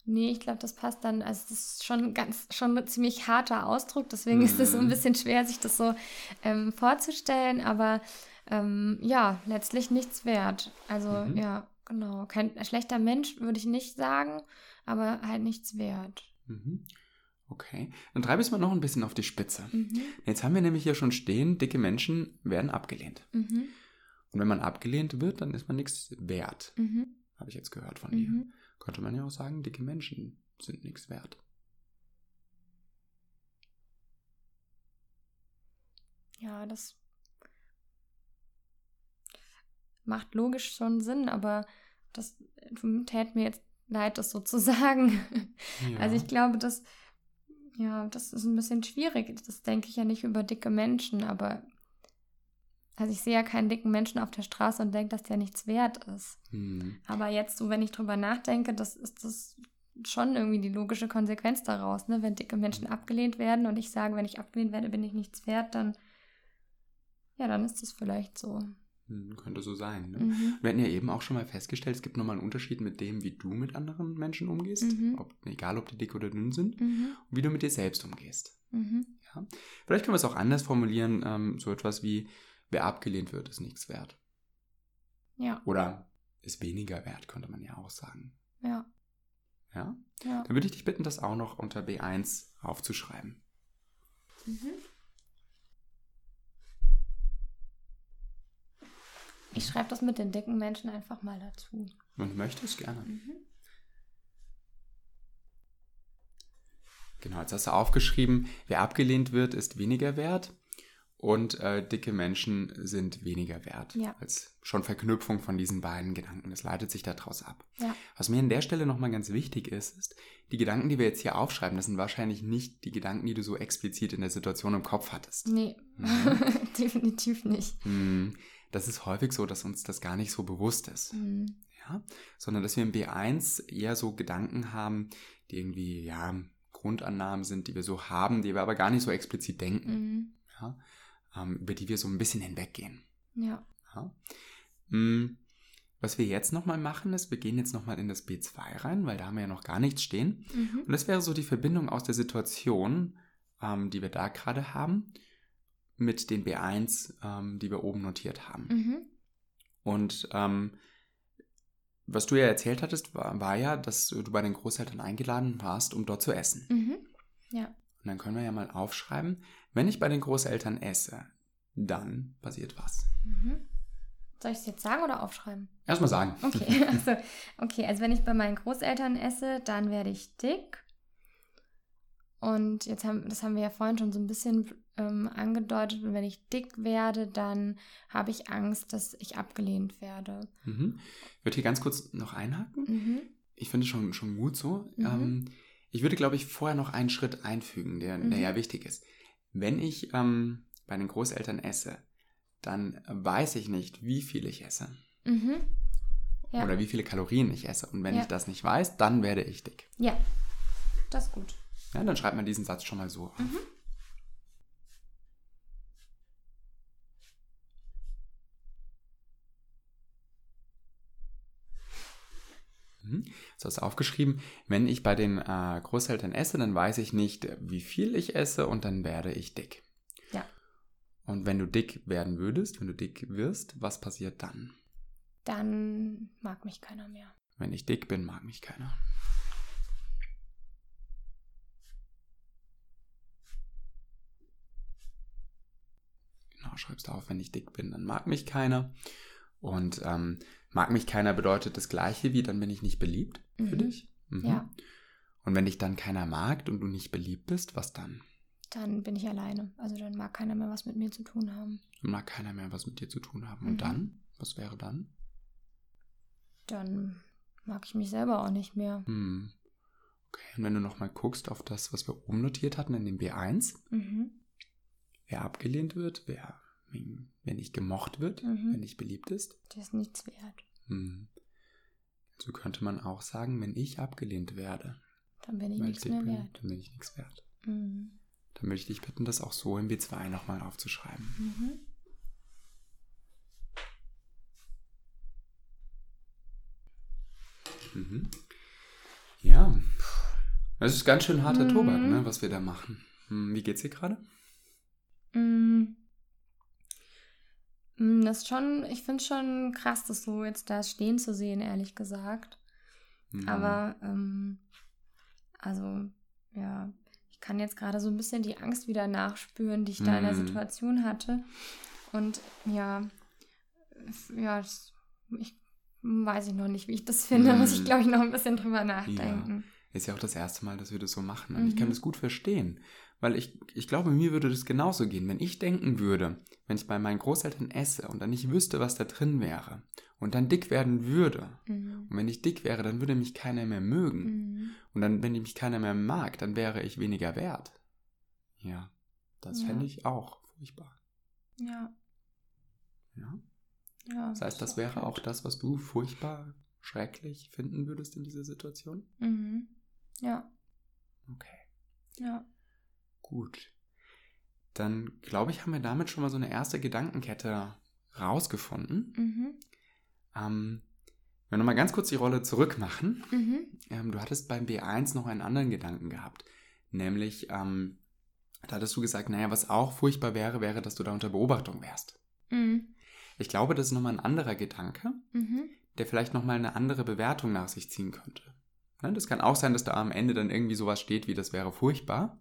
Nee, ich glaube, das passt dann. Also, das ist schon ganz, schon ein ziemlich harter Ausdruck. Deswegen mhm. ist es so ein mhm. bisschen schwer, sich das so ähm, vorzustellen. Aber ähm, ja, letztlich nichts wert. Also, mhm. ja, genau. Kein schlechter Mensch würde ich nicht sagen, aber halt nichts wert. Mhm. Okay, dann treibe ich es mal noch ein bisschen auf die Spitze. Mhm. Jetzt haben wir nämlich hier schon stehen, dicke Menschen werden abgelehnt. Mhm. Und wenn man abgelehnt wird, dann ist man nichts wert. Mhm. Habe ich jetzt gehört von dir. Mhm. Könnte man ja auch sagen, dicke Menschen sind nichts wert. Ja, das macht logisch schon Sinn, aber das täte mir jetzt leid, das so zu (laughs) sagen. Ja. Also ich glaube, dass ja, das ist ein bisschen schwierig. Das denke ich ja nicht über dicke Menschen, aber also ich sehe ja keinen dicken Menschen auf der Straße und denke, dass der nichts wert ist. Mhm. Aber jetzt, so wenn ich drüber nachdenke, das ist das schon irgendwie die logische Konsequenz daraus, ne? Wenn dicke Menschen abgelehnt werden und ich sage, wenn ich abgelehnt werde, bin ich nichts wert, dann ja, dann ist das vielleicht so. Hm, könnte so sein. Ne? Mhm. Wir hatten ja eben auch schon mal festgestellt, es gibt nochmal einen Unterschied mit dem, wie du mit anderen Menschen umgehst, mhm. ob, egal ob die dick oder dünn sind, mhm. und wie du mit dir selbst umgehst. Mhm. Ja? Vielleicht können wir es auch anders formulieren, ähm, so etwas wie, wer abgelehnt wird, ist nichts wert. Ja. Oder ist weniger wert, könnte man ja auch sagen. Ja. Ja? ja. Dann würde ich dich bitten, das auch noch unter B1 aufzuschreiben. Mhm. Ich schreibe das mit den dicken Menschen einfach mal dazu. Wenn du möchtest, gerne. Mhm. Genau, jetzt hast du aufgeschrieben, wer abgelehnt wird, ist weniger wert und äh, dicke Menschen sind weniger wert. Ja. Als schon Verknüpfung von diesen beiden Gedanken. Es leitet sich daraus ab. Ja. Was mir an der Stelle nochmal ganz wichtig ist, ist, die Gedanken, die wir jetzt hier aufschreiben, das sind wahrscheinlich nicht die Gedanken, die du so explizit in der Situation im Kopf hattest. Nee, mhm. (laughs) definitiv nicht. Mhm das ist häufig so, dass uns das gar nicht so bewusst ist. Mhm. Ja? Sondern dass wir im B1 eher so Gedanken haben, die irgendwie, ja, Grundannahmen sind, die wir so haben, die wir aber gar nicht so explizit denken. Mhm. Ja? Ähm, über die wir so ein bisschen hinweggehen. Ja. ja? Mhm. Was wir jetzt nochmal machen, ist, wir gehen jetzt nochmal in das B2 rein, weil da haben wir ja noch gar nichts stehen. Mhm. Und das wäre so die Verbindung aus der Situation, ähm, die wir da gerade haben, mit den B1, ähm, die wir oben notiert haben. Mhm. Und ähm, was du ja erzählt hattest, war, war, ja, dass du bei den Großeltern eingeladen warst, um dort zu essen. Mhm. Ja. Und dann können wir ja mal aufschreiben, wenn ich bei den Großeltern esse, dann passiert was. Mhm. Soll ich es jetzt sagen oder aufschreiben? Erstmal sagen. Okay, (laughs) also, okay, also wenn ich bei meinen Großeltern esse, dann werde ich dick. Und jetzt haben, das haben wir ja vorhin schon so ein bisschen ähm, angedeutet, wenn ich dick werde, dann habe ich Angst, dass ich abgelehnt werde. Mhm. Ich würde hier ganz kurz noch einhaken. Mhm. Ich finde es schon, schon gut so. Mhm. Ähm, ich würde, glaube ich, vorher noch einen Schritt einfügen, der, der mhm. ja wichtig ist. Wenn ich ähm, bei den Großeltern esse, dann weiß ich nicht, wie viel ich esse. Mhm. Ja. Oder wie viele Kalorien ich esse. Und wenn ja. ich das nicht weiß, dann werde ich dick. Ja, das ist gut. Ja, dann schreibt man diesen Satz schon mal so auf. So ist aufgeschrieben, wenn ich bei den äh, Großeltern esse, dann weiß ich nicht, wie viel ich esse und dann werde ich dick. Ja. Und wenn du dick werden würdest, wenn du dick wirst, was passiert dann? Dann mag mich keiner mehr. Wenn ich dick bin, mag mich keiner. Genau, schreibst du auf, wenn ich dick bin, dann mag mich keiner. Und ähm, mag mich keiner bedeutet das Gleiche wie, dann bin ich nicht beliebt mhm. für dich. Mhm. Ja. Und wenn dich dann keiner mag und du nicht beliebt bist, was dann? Dann bin ich alleine. Also dann mag keiner mehr was mit mir zu tun haben. Dann mag keiner mehr was mit dir zu tun haben. Und mhm. dann? Was wäre dann? Dann mag ich mich selber auch nicht mehr. Hm. Okay, und wenn du nochmal guckst auf das, was wir oben notiert hatten in dem B1, mhm. wer abgelehnt wird, wer wenn nicht gemocht wird, mhm. wenn nicht beliebt ist. Der ist nichts wert. Mhm. So könnte man auch sagen, wenn ich abgelehnt werde. Dann bin ich nichts mehr bin, wert. Dann bin ich nichts wert. Mhm. Dann möchte ich dich bitten, das auch so im B2 nochmal aufzuschreiben. Mhm. Mhm. Ja. Das ist ganz schön harter Mhm. Tobak, ne, was wir da machen. Hm, Wie geht's dir gerade? Mm. Mm, Das ist schon, ich finde es schon krass, das so jetzt da stehen zu sehen, ehrlich gesagt. Hm. Aber, ähm, also, ja, ich kann jetzt gerade so ein bisschen die Angst wieder nachspüren, die ich da in der Mhm. Situation hatte. Und ja, ja, ich weiß ich noch nicht, wie ich das finde. Muss ich, Mhm. glaube ich, noch ein bisschen drüber nachdenken. Ist ja auch das erste Mal, dass wir das so machen. Und ich Mhm. kann das gut verstehen. Weil ich, ich glaube, mir würde das genauso gehen. Wenn ich denken würde, wenn ich bei meinen Großeltern esse und dann nicht wüsste, was da drin wäre und dann dick werden würde. Mhm. Und wenn ich dick wäre, dann würde mich keiner mehr mögen. Mhm. Und dann, wenn mich keiner mehr mag, dann wäre ich weniger wert. Ja, das Ja. fände ich auch furchtbar. Ja, Ja. ja. Das heißt, das wäre auch das, was du furchtbar, schrecklich finden würdest in dieser Situation? Mhm. Ja, Okay. ja. Gut. Dann glaube ich, haben wir damit schon mal so eine erste Gedankenkette rausgefunden. Mhm. Ähm, wenn wir nochmal ganz kurz die Rolle zurückmachen. Mhm. Ähm, du hattest beim B1 noch einen anderen Gedanken gehabt. Nämlich, ähm, da hattest du gesagt, naja, was auch furchtbar wäre, wäre, dass du da unter Beobachtung wärst. Mhm. Ich glaube, das ist nochmal ein anderer Gedanke, Mhm. der vielleicht nochmal eine andere Bewertung nach sich ziehen könnte. Ne, Das kann auch sein, dass da am Ende dann irgendwie sowas steht, wie das wäre furchtbar.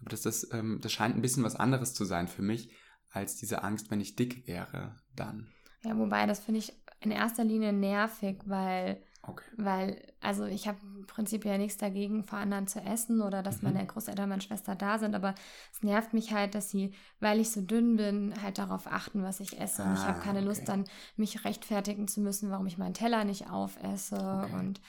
Aber das, das, ähm, das scheint ein bisschen was anderes zu sein für mich, als diese Angst, wenn ich dick wäre, dann. Ja, wobei, das finde ich in erster Linie nervig, weil, Okay. weil, also ich habe im Prinzip ja nichts dagegen, vor anderen zu essen oder dass Mhm. meine Großeltern, meine Schwester da sind, aber es nervt mich halt, dass sie, weil ich so dünn bin, halt darauf achten, was ich esse. Und ich habe Ah, keine Lust, okay. dann mich rechtfertigen zu müssen, warum ich meinen Teller nicht aufesse. Okay. Und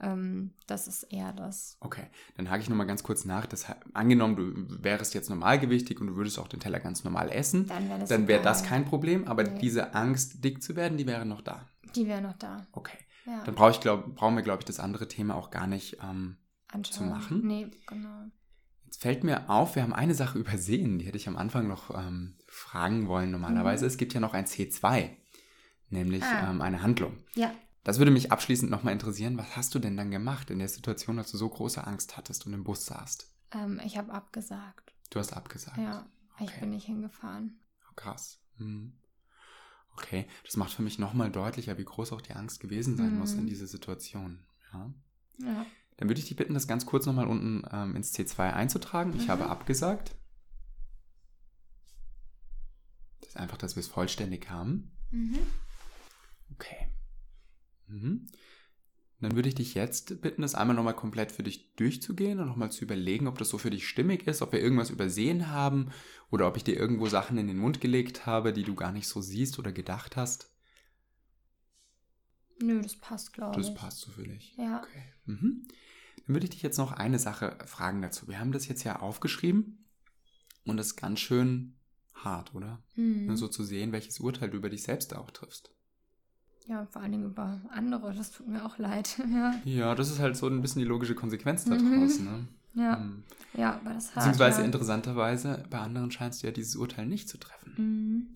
ähm, das ist eher das. Okay, dann hake ich nochmal ganz kurz nach. Das, angenommen, du wärst jetzt normalgewichtig und du würdest auch den Teller ganz normal essen, Dann wäre das, dann egal. das kein Problem, aber Nee. diese Angst, dick zu werden, die wäre noch da. Die wäre noch da. Okay, Ja. dann brauche ich, glaub, brauchen wir, glaube ich, das andere Thema auch gar nicht ähm, anschauen. machen? Nee, genau. Jetzt fällt mir auf, wir haben eine Sache (laughs) übersehen, die hätte ich am Anfang noch ähm, fragen wollen normalerweise. Es gibt ja noch ein C2, nämlich Mhm. Ah. ähm, eine Handlung. Ja. Das würde mich abschließend nochmal interessieren. Was hast du denn dann gemacht in der Situation, als du so große Angst hattest und im Bus saßt? Ähm, ich habe abgesagt. Du hast abgesagt. Ja, ich Okay. bin nicht hingefahren. Oh, krass. Hm. Okay, das macht für mich nochmal deutlicher, wie groß auch die Angst gewesen sein muss in Mhm. dieser Situation. Ja. Ja. Dann würde ich dich bitten, das ganz kurz nochmal unten ähm, ins C2 einzutragen. Ich Mhm. habe abgesagt. Das ist einfach, dass wir es vollständig haben. Mhm. Okay. Mhm. Dann würde ich dich jetzt bitten, das einmal nochmal komplett für dich durchzugehen und nochmal zu überlegen, ob das so für dich stimmig ist, ob wir irgendwas übersehen haben oder ob ich dir irgendwo Sachen in den Mund gelegt habe, die du gar nicht so siehst oder gedacht hast. Nö, das passt, glaube ich. Das passt so für dich. Ja. Okay. Mhm. Dann würde ich dich jetzt noch eine Sache fragen dazu. Wir haben das jetzt ja aufgeschrieben und das ist ganz schön hart, oder? Mhm. So zu sehen, welches Urteil du über dich selbst auch triffst. Ja, vor allen Dingen über andere. Das tut mir auch leid. (laughs) ja. Ja, das ist halt so ein bisschen die logische Konsequenz Mhm. daraus. Ne? Ja. Mhm. ja, aber das hart. Beziehungsweise ja. interessanterweise, bei anderen scheinst du ja dieses Urteil nicht zu treffen. Mhm.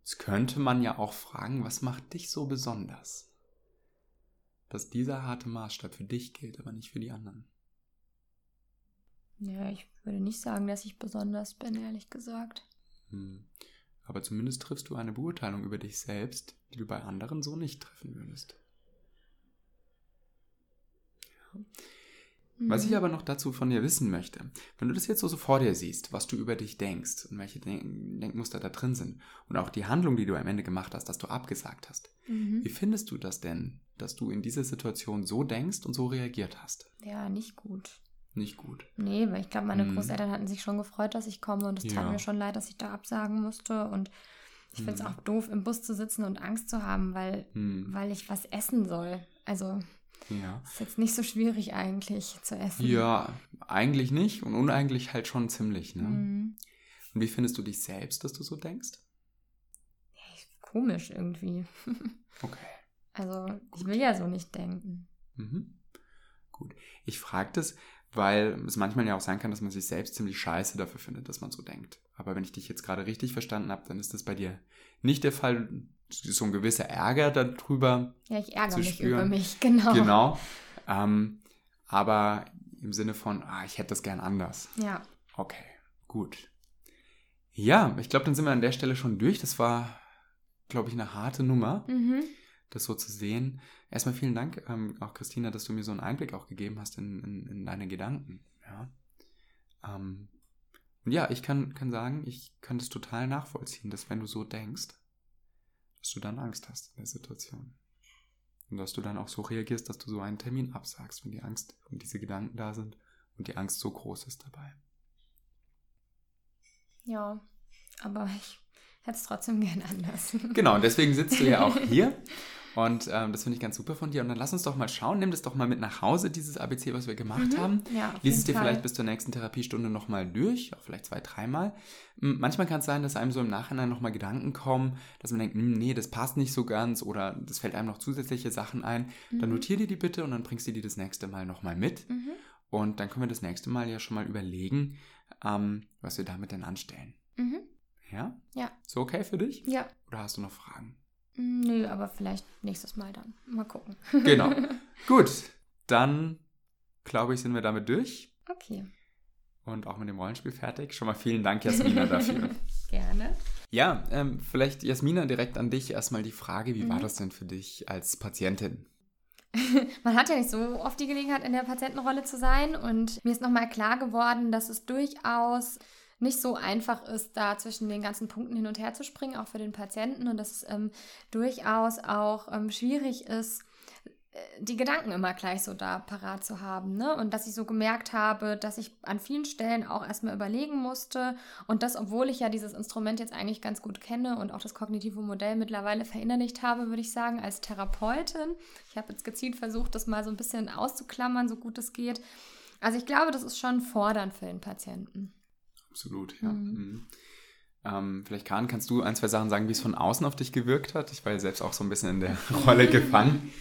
Jetzt könnte man ja auch fragen, was macht dich so besonders? Dass dieser harte Maßstab für dich gilt, aber nicht für die anderen. Ja, ich würde nicht sagen, dass ich besonders bin, ehrlich gesagt. Hm. Aber zumindest triffst du eine Beurteilung über dich selbst, die du bei anderen so nicht treffen würdest. Was ich Mhm. aber noch dazu von dir wissen möchte, wenn du das jetzt so, so vor dir siehst, was du über dich denkst und welche Denk Denkmuster da drin sind und auch die Handlung, die du am Ende gemacht hast, dass du abgesagt hast, Mhm. wie findest du das denn, dass du in dieser Situation so denkst und so reagiert hast? Ja, nicht gut. Nicht gut. Nee, weil ich glaube, meine Mhm. Großeltern hatten sich schon gefreut, dass ich komme und es tat Ja. mir schon leid, dass ich da absagen musste. Und ich finde es Mhm. auch doof, im Bus zu sitzen und Angst zu haben, weil, Hm. weil ich was essen soll. Also Ja. ist jetzt nicht so schwierig eigentlich zu essen. Ja, eigentlich nicht und uneigentlich halt schon ziemlich, ne? Mhm. Und wie findest du dich selbst, dass du so denkst? Komisch irgendwie. (laughs) Okay. Also ich will ja so nicht denken. Mhm. Gut. Ich frage das, weil es manchmal ja auch sein kann, dass man sich selbst ziemlich scheiße dafür findet, dass man so denkt. Aber wenn ich dich jetzt gerade richtig verstanden habe, dann ist das bei dir nicht der Fall. So ein gewisser Ärger darüber. Ja, ich ärgere mich spüren. über mich, (laughs) genau. Genau. Ähm, aber im Sinne von, ah, ich hätte das gern anders. Ja. Okay, gut. Ja, ich glaube, dann sind wir an der Stelle schon durch. Das war, glaube ich, eine harte Nummer, Mhm. das so zu sehen. Erstmal vielen Dank, ähm, auch Christina, dass du mir so einen Einblick auch gegeben hast in, in, in deine Gedanken. Ja. Ähm, und ja, ich kann, kann sagen, ich kann das total nachvollziehen, dass wenn du so denkst, dass du dann Angst hast in der Situation. Und dass du dann auch so reagierst, dass du so einen Termin absagst, wenn die Angst und diese Gedanken da sind und die Angst so groß ist dabei. Ja. Aber ich hätte es trotzdem (laughs) gern anders. Genau, und deswegen sitzt du ja auch hier. (laughs) Und ähm, das finde ich ganz super von dir. Und dann lass uns doch mal schauen, nimm das doch mal mit nach Hause, dieses ABC, was wir gemacht haben. Ja, Lies es dir Fall. vielleicht bis zur nächsten Therapiestunde nochmal durch, auch vielleicht zwei, dreimal. Manchmal kann es sein, dass einem so im Nachhinein nochmal Gedanken kommen, dass man denkt, hm, nee, das passt nicht so ganz oder das fällt einem noch zusätzliche Sachen ein. Dann Mhm. notier dir die bitte und dann bringst du die das nächste Mal nochmal mit. Mhm. Und dann können wir das nächste Mal ja schon mal überlegen, ähm, was wir damit denn anstellen. Mhm. Ja? Ja. So okay für dich? Ja. Oder hast du noch Fragen? Nö, aber vielleicht nächstes Mal dann. Mal gucken. Genau. (laughs) Gut, dann glaube ich, sind wir damit durch Okay. und auch mit dem Rollenspiel fertig. Schon mal vielen Dank, Jasmina, dafür. (laughs) Gerne. Ja, ähm, vielleicht, Jasmina, direkt an dich erstmal die Frage, wie war Mhm. das denn für dich als Patientin? (laughs) Man hat ja nicht so oft die Gelegenheit, in der Patientenrolle zu sein. Und mir ist nochmal klar geworden, dass es durchaus nicht so einfach ist, da zwischen den ganzen Punkten hin und her zu springen, auch für den Patienten. Und dass es ähm, durchaus auch ähm, schwierig ist, äh, die Gedanken immer gleich so da parat zu haben. Ne? Und dass ich so gemerkt habe, dass ich an vielen Stellen auch erstmal überlegen musste. Und das, obwohl ich ja dieses Instrument jetzt eigentlich ganz gut kenne und auch das kognitive Modell mittlerweile verinnerlicht habe, würde ich sagen, als Therapeutin. Ich habe jetzt gezielt versucht, das mal so ein bisschen auszuklammern, so gut es geht. Also ich glaube, das ist schon fordernd für den Patienten. Absolut, ja. Mhm. Mhm. Ähm, vielleicht, Karin, kannst du ein, zwei Sachen sagen, wie es von außen auf dich gewirkt hat? Ich war ja selbst auch so ein bisschen in der (laughs) Rolle gefangen.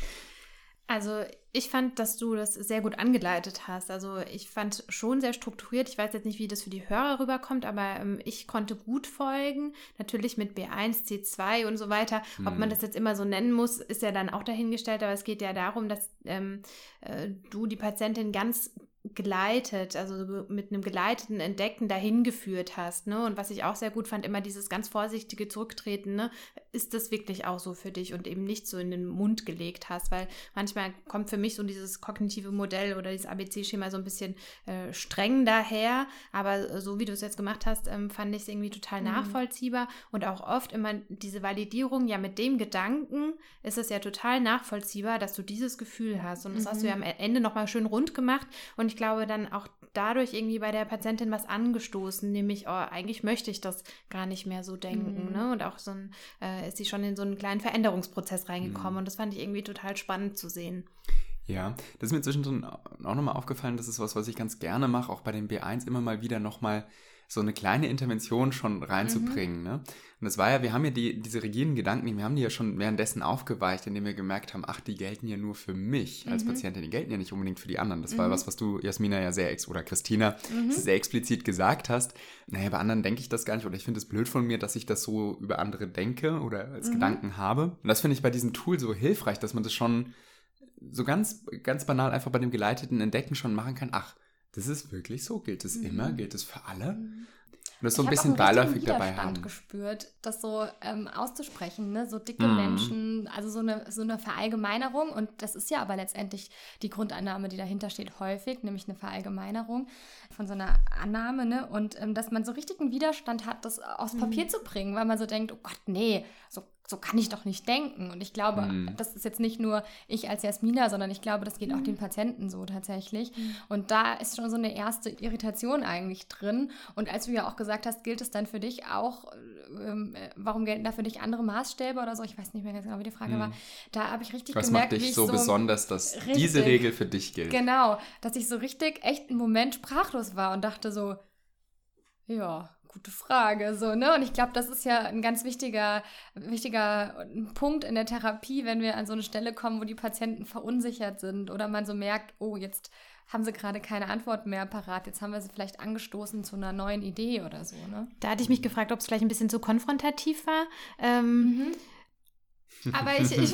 Also ich fand, dass du das sehr gut angeleitet hast. Also ich fand schon sehr strukturiert. Ich weiß jetzt nicht, wie das für die Hörer rüberkommt, aber ähm, ich konnte gut folgen. Natürlich mit B1, C2 und so weiter. Ob Mhm. man das jetzt immer so nennen muss, ist ja dann auch dahingestellt. Aber es geht ja darum, dass ähm, äh, du die Patientin ganz geleitet, also mit einem geleiteten Entdecken dahin geführt hast. Ne? Und was ich auch sehr gut fand, immer dieses ganz vorsichtige Zurücktreten. Ne? Ist das wirklich auch so für dich und eben nicht so in den Mund gelegt hast? Weil manchmal kommt für mich so dieses kognitive Modell oder dieses ABC-Schema so ein bisschen äh, streng daher. Aber so wie du es jetzt gemacht hast, ähm, fand ich es irgendwie total Mhm. nachvollziehbar. Und auch oft immer diese Validierung, ja, mit dem Gedanken ist es ja total nachvollziehbar, dass du dieses Gefühl hast. Und das hast du ja am Ende nochmal schön rund gemacht. Und ich glaube, dann auch dadurch irgendwie bei der Patientin was angestoßen, nämlich, oh, eigentlich möchte ich das gar nicht mehr so denken. Mhm. Ne? Und auch so ein, äh, ist sie schon in so einen kleinen Veränderungsprozess reingekommen. Mhm. Und das fand ich irgendwie total spannend zu sehen. Ja, das ist mir zwischendrin auch nochmal aufgefallen. Das ist was, was ich ganz gerne mache, auch bei den B1 immer mal wieder nochmal so eine kleine Intervention schon reinzubringen. Ne? Und das war ja, wir haben ja die, diese rigiden Gedanken, wir haben die ja schon währenddessen aufgeweicht, indem wir gemerkt haben, ach, die gelten ja nur für mich als Mhm. Patientin, die gelten ja nicht unbedingt für die anderen. Das war Mhm. was, was du, Jasmina, ja sehr, ex oder Christina, Mhm. sehr explizit gesagt hast. Naja, bei anderen denke ich das gar nicht oder ich finde es blöd von mir, dass ich das so über andere denke oder als Mhm. Gedanken habe. Und das finde ich bei diesem Tool so hilfreich, dass man das schon so ganz, ganz banal einfach bei dem geleiteten Entdecken schon machen kann. Ach, das ist wirklich so. Gilt es Mhm. immer? Gilt es für alle? Mhm. Und das so ein Ich bisschen beiläufig dabei haben. gespürt, das so ähm, auszusprechen, ne? so dicke Mhm. Menschen, also so eine, so eine Verallgemeinerung und das ist ja aber letztendlich die Grundannahme, die dahinter steht, häufig, nämlich eine Verallgemeinerung von so einer Annahme ne? und ähm, dass man so richtigen Widerstand hat, das aufs Mhm. Papier zu bringen, weil man so denkt, oh Gott, nee, so, so kann ich doch nicht denken und ich glaube, Mhm. das ist jetzt nicht nur ich als Jasmina, sondern ich glaube, das geht auch Mhm. den Patienten so tatsächlich Mhm. und da ist schon so eine erste Irritation eigentlich drin. Und als du ja auch gesagt hast, gilt es dann für dich auch, ähm, äh, warum gelten da für dich andere Maßstäbe oder so? Ich weiß nicht mehr ganz genau, wie die Frage Mhm. war. Da habe ich richtig Was gemerkt, macht dich ich so, besonders, dass Richtig. diese Regel für dich gilt? Genau, dass ich so richtig echt einen Moment sprachlos war und dachte so, ja, gute Frage, so, ne? Und ich glaube, das ist ja ein ganz wichtiger, wichtiger Punkt in der Therapie, wenn wir an so eine Stelle kommen, wo die Patienten verunsichert sind oder man so merkt, oh, jetzt haben sie gerade keine Antwort mehr parat, jetzt haben wir sie vielleicht angestoßen zu einer neuen Idee oder so, ne? Da hatte ich mich gefragt, ob es vielleicht ein bisschen zu konfrontativ war. Ähm, Aber ich, ich (laughs) (laughs) ist,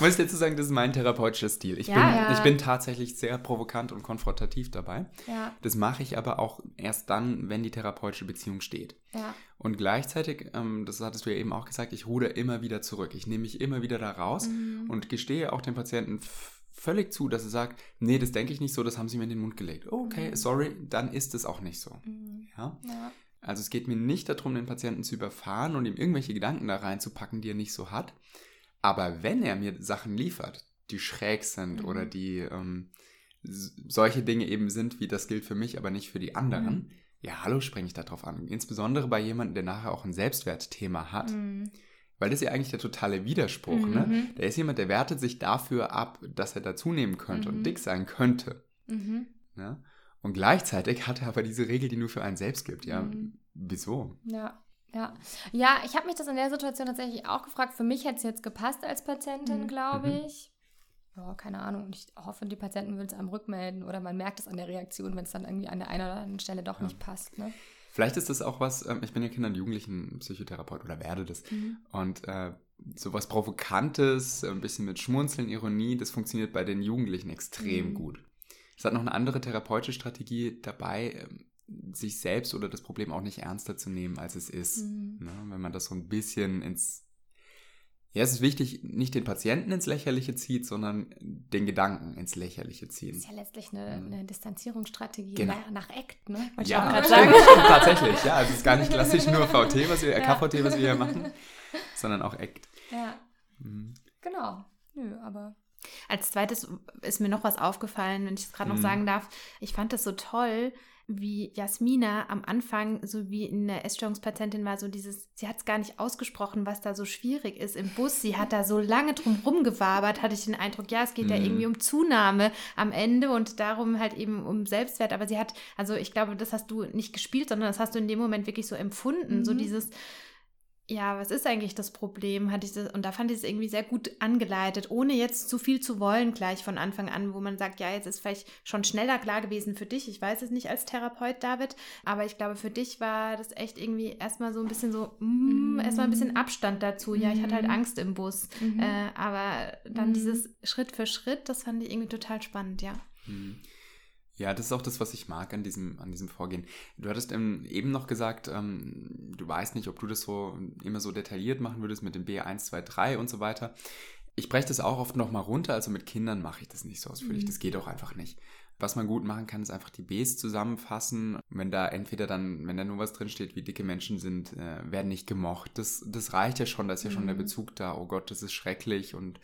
muss ich dazu sagen, das ist mein therapeutischer Stil. Ich, Ja, bin, ja. ich bin tatsächlich sehr provokant und konfrontativ dabei. Ja, Das mache ich aber auch erst dann, wenn die therapeutische Beziehung steht. Und gleichzeitig, ähm, das hattest du ja eben auch gesagt, ich ruder immer wieder zurück. Ich nehme mich immer wieder da raus Mhm. und gestehe auch dem Patienten völlig zu, dass er sagt, nee, das denke ich nicht so, das haben sie mir in den Mund gelegt. Okay, Mhm. sorry, dann ist es auch nicht so. Mhm. Ja? Ja. Also es geht mir nicht darum, den Patienten zu überfahren und ihm irgendwelche Gedanken da reinzupacken, die er nicht so hat. Aber wenn er mir Sachen liefert, die schräg sind Mhm. oder die ähm, solche Dinge eben sind, wie das gilt für mich, aber nicht für die anderen, Mhm. ja, hallo, springe ich da drauf an. Insbesondere bei jemandem, der nachher auch ein Selbstwertthema hat. Mhm. Weil das ist ja eigentlich der totale Widerspruch. Ne? Mhm. Der ist jemand, der wertet sich dafür ab, dass er dazunehmen könnte Mhm. und dick sein könnte. Mhm. Und gleichzeitig hat er aber diese Regel, die nur für einen selbst gibt. Ja, Mhm. wieso? Ja, ja. Ja, ich habe mich das in der Situation tatsächlich auch gefragt. Für mich hätte es jetzt gepasst als Patientin, Mhm. glaube Mhm. ich. Ja, keine Ahnung. Und ich hoffe, die Patienten will es einem rückmelden oder man merkt es an der Reaktion, wenn es dann irgendwie an der einen oder anderen Stelle doch Ja. nicht passt. Ne? Vielleicht ist das auch was, ähm, ich bin ja Kinder- und Jugendlichen-Psychotherapeut oder werde das. Mhm. Und äh, sowas Provokantes, ein bisschen mit Schmunzeln, Ironie, das funktioniert bei den Jugendlichen extrem Mhm. gut. Es hat noch eine andere therapeutische Strategie dabei, ähm, sich selbst oder das Problem auch nicht ernster zu nehmen, als es ist. Mhm. Ne? Wenn man das so ein bisschen ins... Ja, es ist wichtig, nicht den Patienten ins Lächerliche zieht, sondern den Gedanken ins Lächerliche Das ziehen. ist ja letztlich eine, Mhm. eine Distanzierungsstrategie Genau. nach, nach Act, ne? Wollte ich Ja, auch gerade stimmt, sagen. tatsächlich. Ja, es ist gar nicht klassisch nur VT, was wir, (laughs) Ja. KVT, was wir hier machen, sondern auch ACT. Ja, Mhm. genau. Nö, aber. Als zweites ist mir noch was aufgefallen, wenn ich es gerade noch Mhm. sagen darf. Ich fand das so toll, wie Jasmina am Anfang, so wie in der Essstörungspatientin war, so dieses, sie hat es gar nicht ausgesprochen, was da so schwierig ist im Bus. Sie hat da so lange drum rumgewabert, hatte ich den Eindruck, ja, es geht ja Mhm. irgendwie um Zunahme am Ende und darum halt eben um Selbstwert. Aber sie hat, also ich glaube, das hast du nicht gespielt, sondern das hast du in dem Moment wirklich so empfunden. So Mhm. dieses, ja, was ist eigentlich das Problem? Hatte ich das, und da fand ich es irgendwie sehr gut angeleitet, ohne jetzt zu viel zu wollen, gleich von Anfang an, wo man sagt, ja, jetzt ist vielleicht schon schneller klar gewesen für dich. Ich weiß es nicht als Therapeut, David, aber ich glaube, für dich war das echt irgendwie erstmal so ein bisschen so, mm, Mhm. erstmal ein bisschen Abstand dazu. Ja, ich hatte halt Mhm. Angst im Bus. Mhm. Äh, aber dann Mhm. dieses Schritt für Schritt, das fand ich irgendwie total spannend, ja. Mhm. Ja, das ist auch das, was ich mag an diesem, an diesem Vorgehen. Du hattest ähm, eben noch gesagt, ähm, du weißt nicht, ob du das so immer so detailliert machen würdest mit dem B1, 2, 3 und so weiter. Ich breche das auch oft nochmal runter, also mit Kindern mache ich das nicht so ausführlich, Mhm. das geht auch einfach nicht. Was man gut machen kann, ist einfach die Bs zusammenfassen. Wenn da entweder dann, wenn da nur was drin steht, wie dicke Menschen sind, äh, werden nicht gemocht. Das, das reicht ja schon, da ist ja schon der Mhm. Bezug da, oh Gott, das ist schrecklich und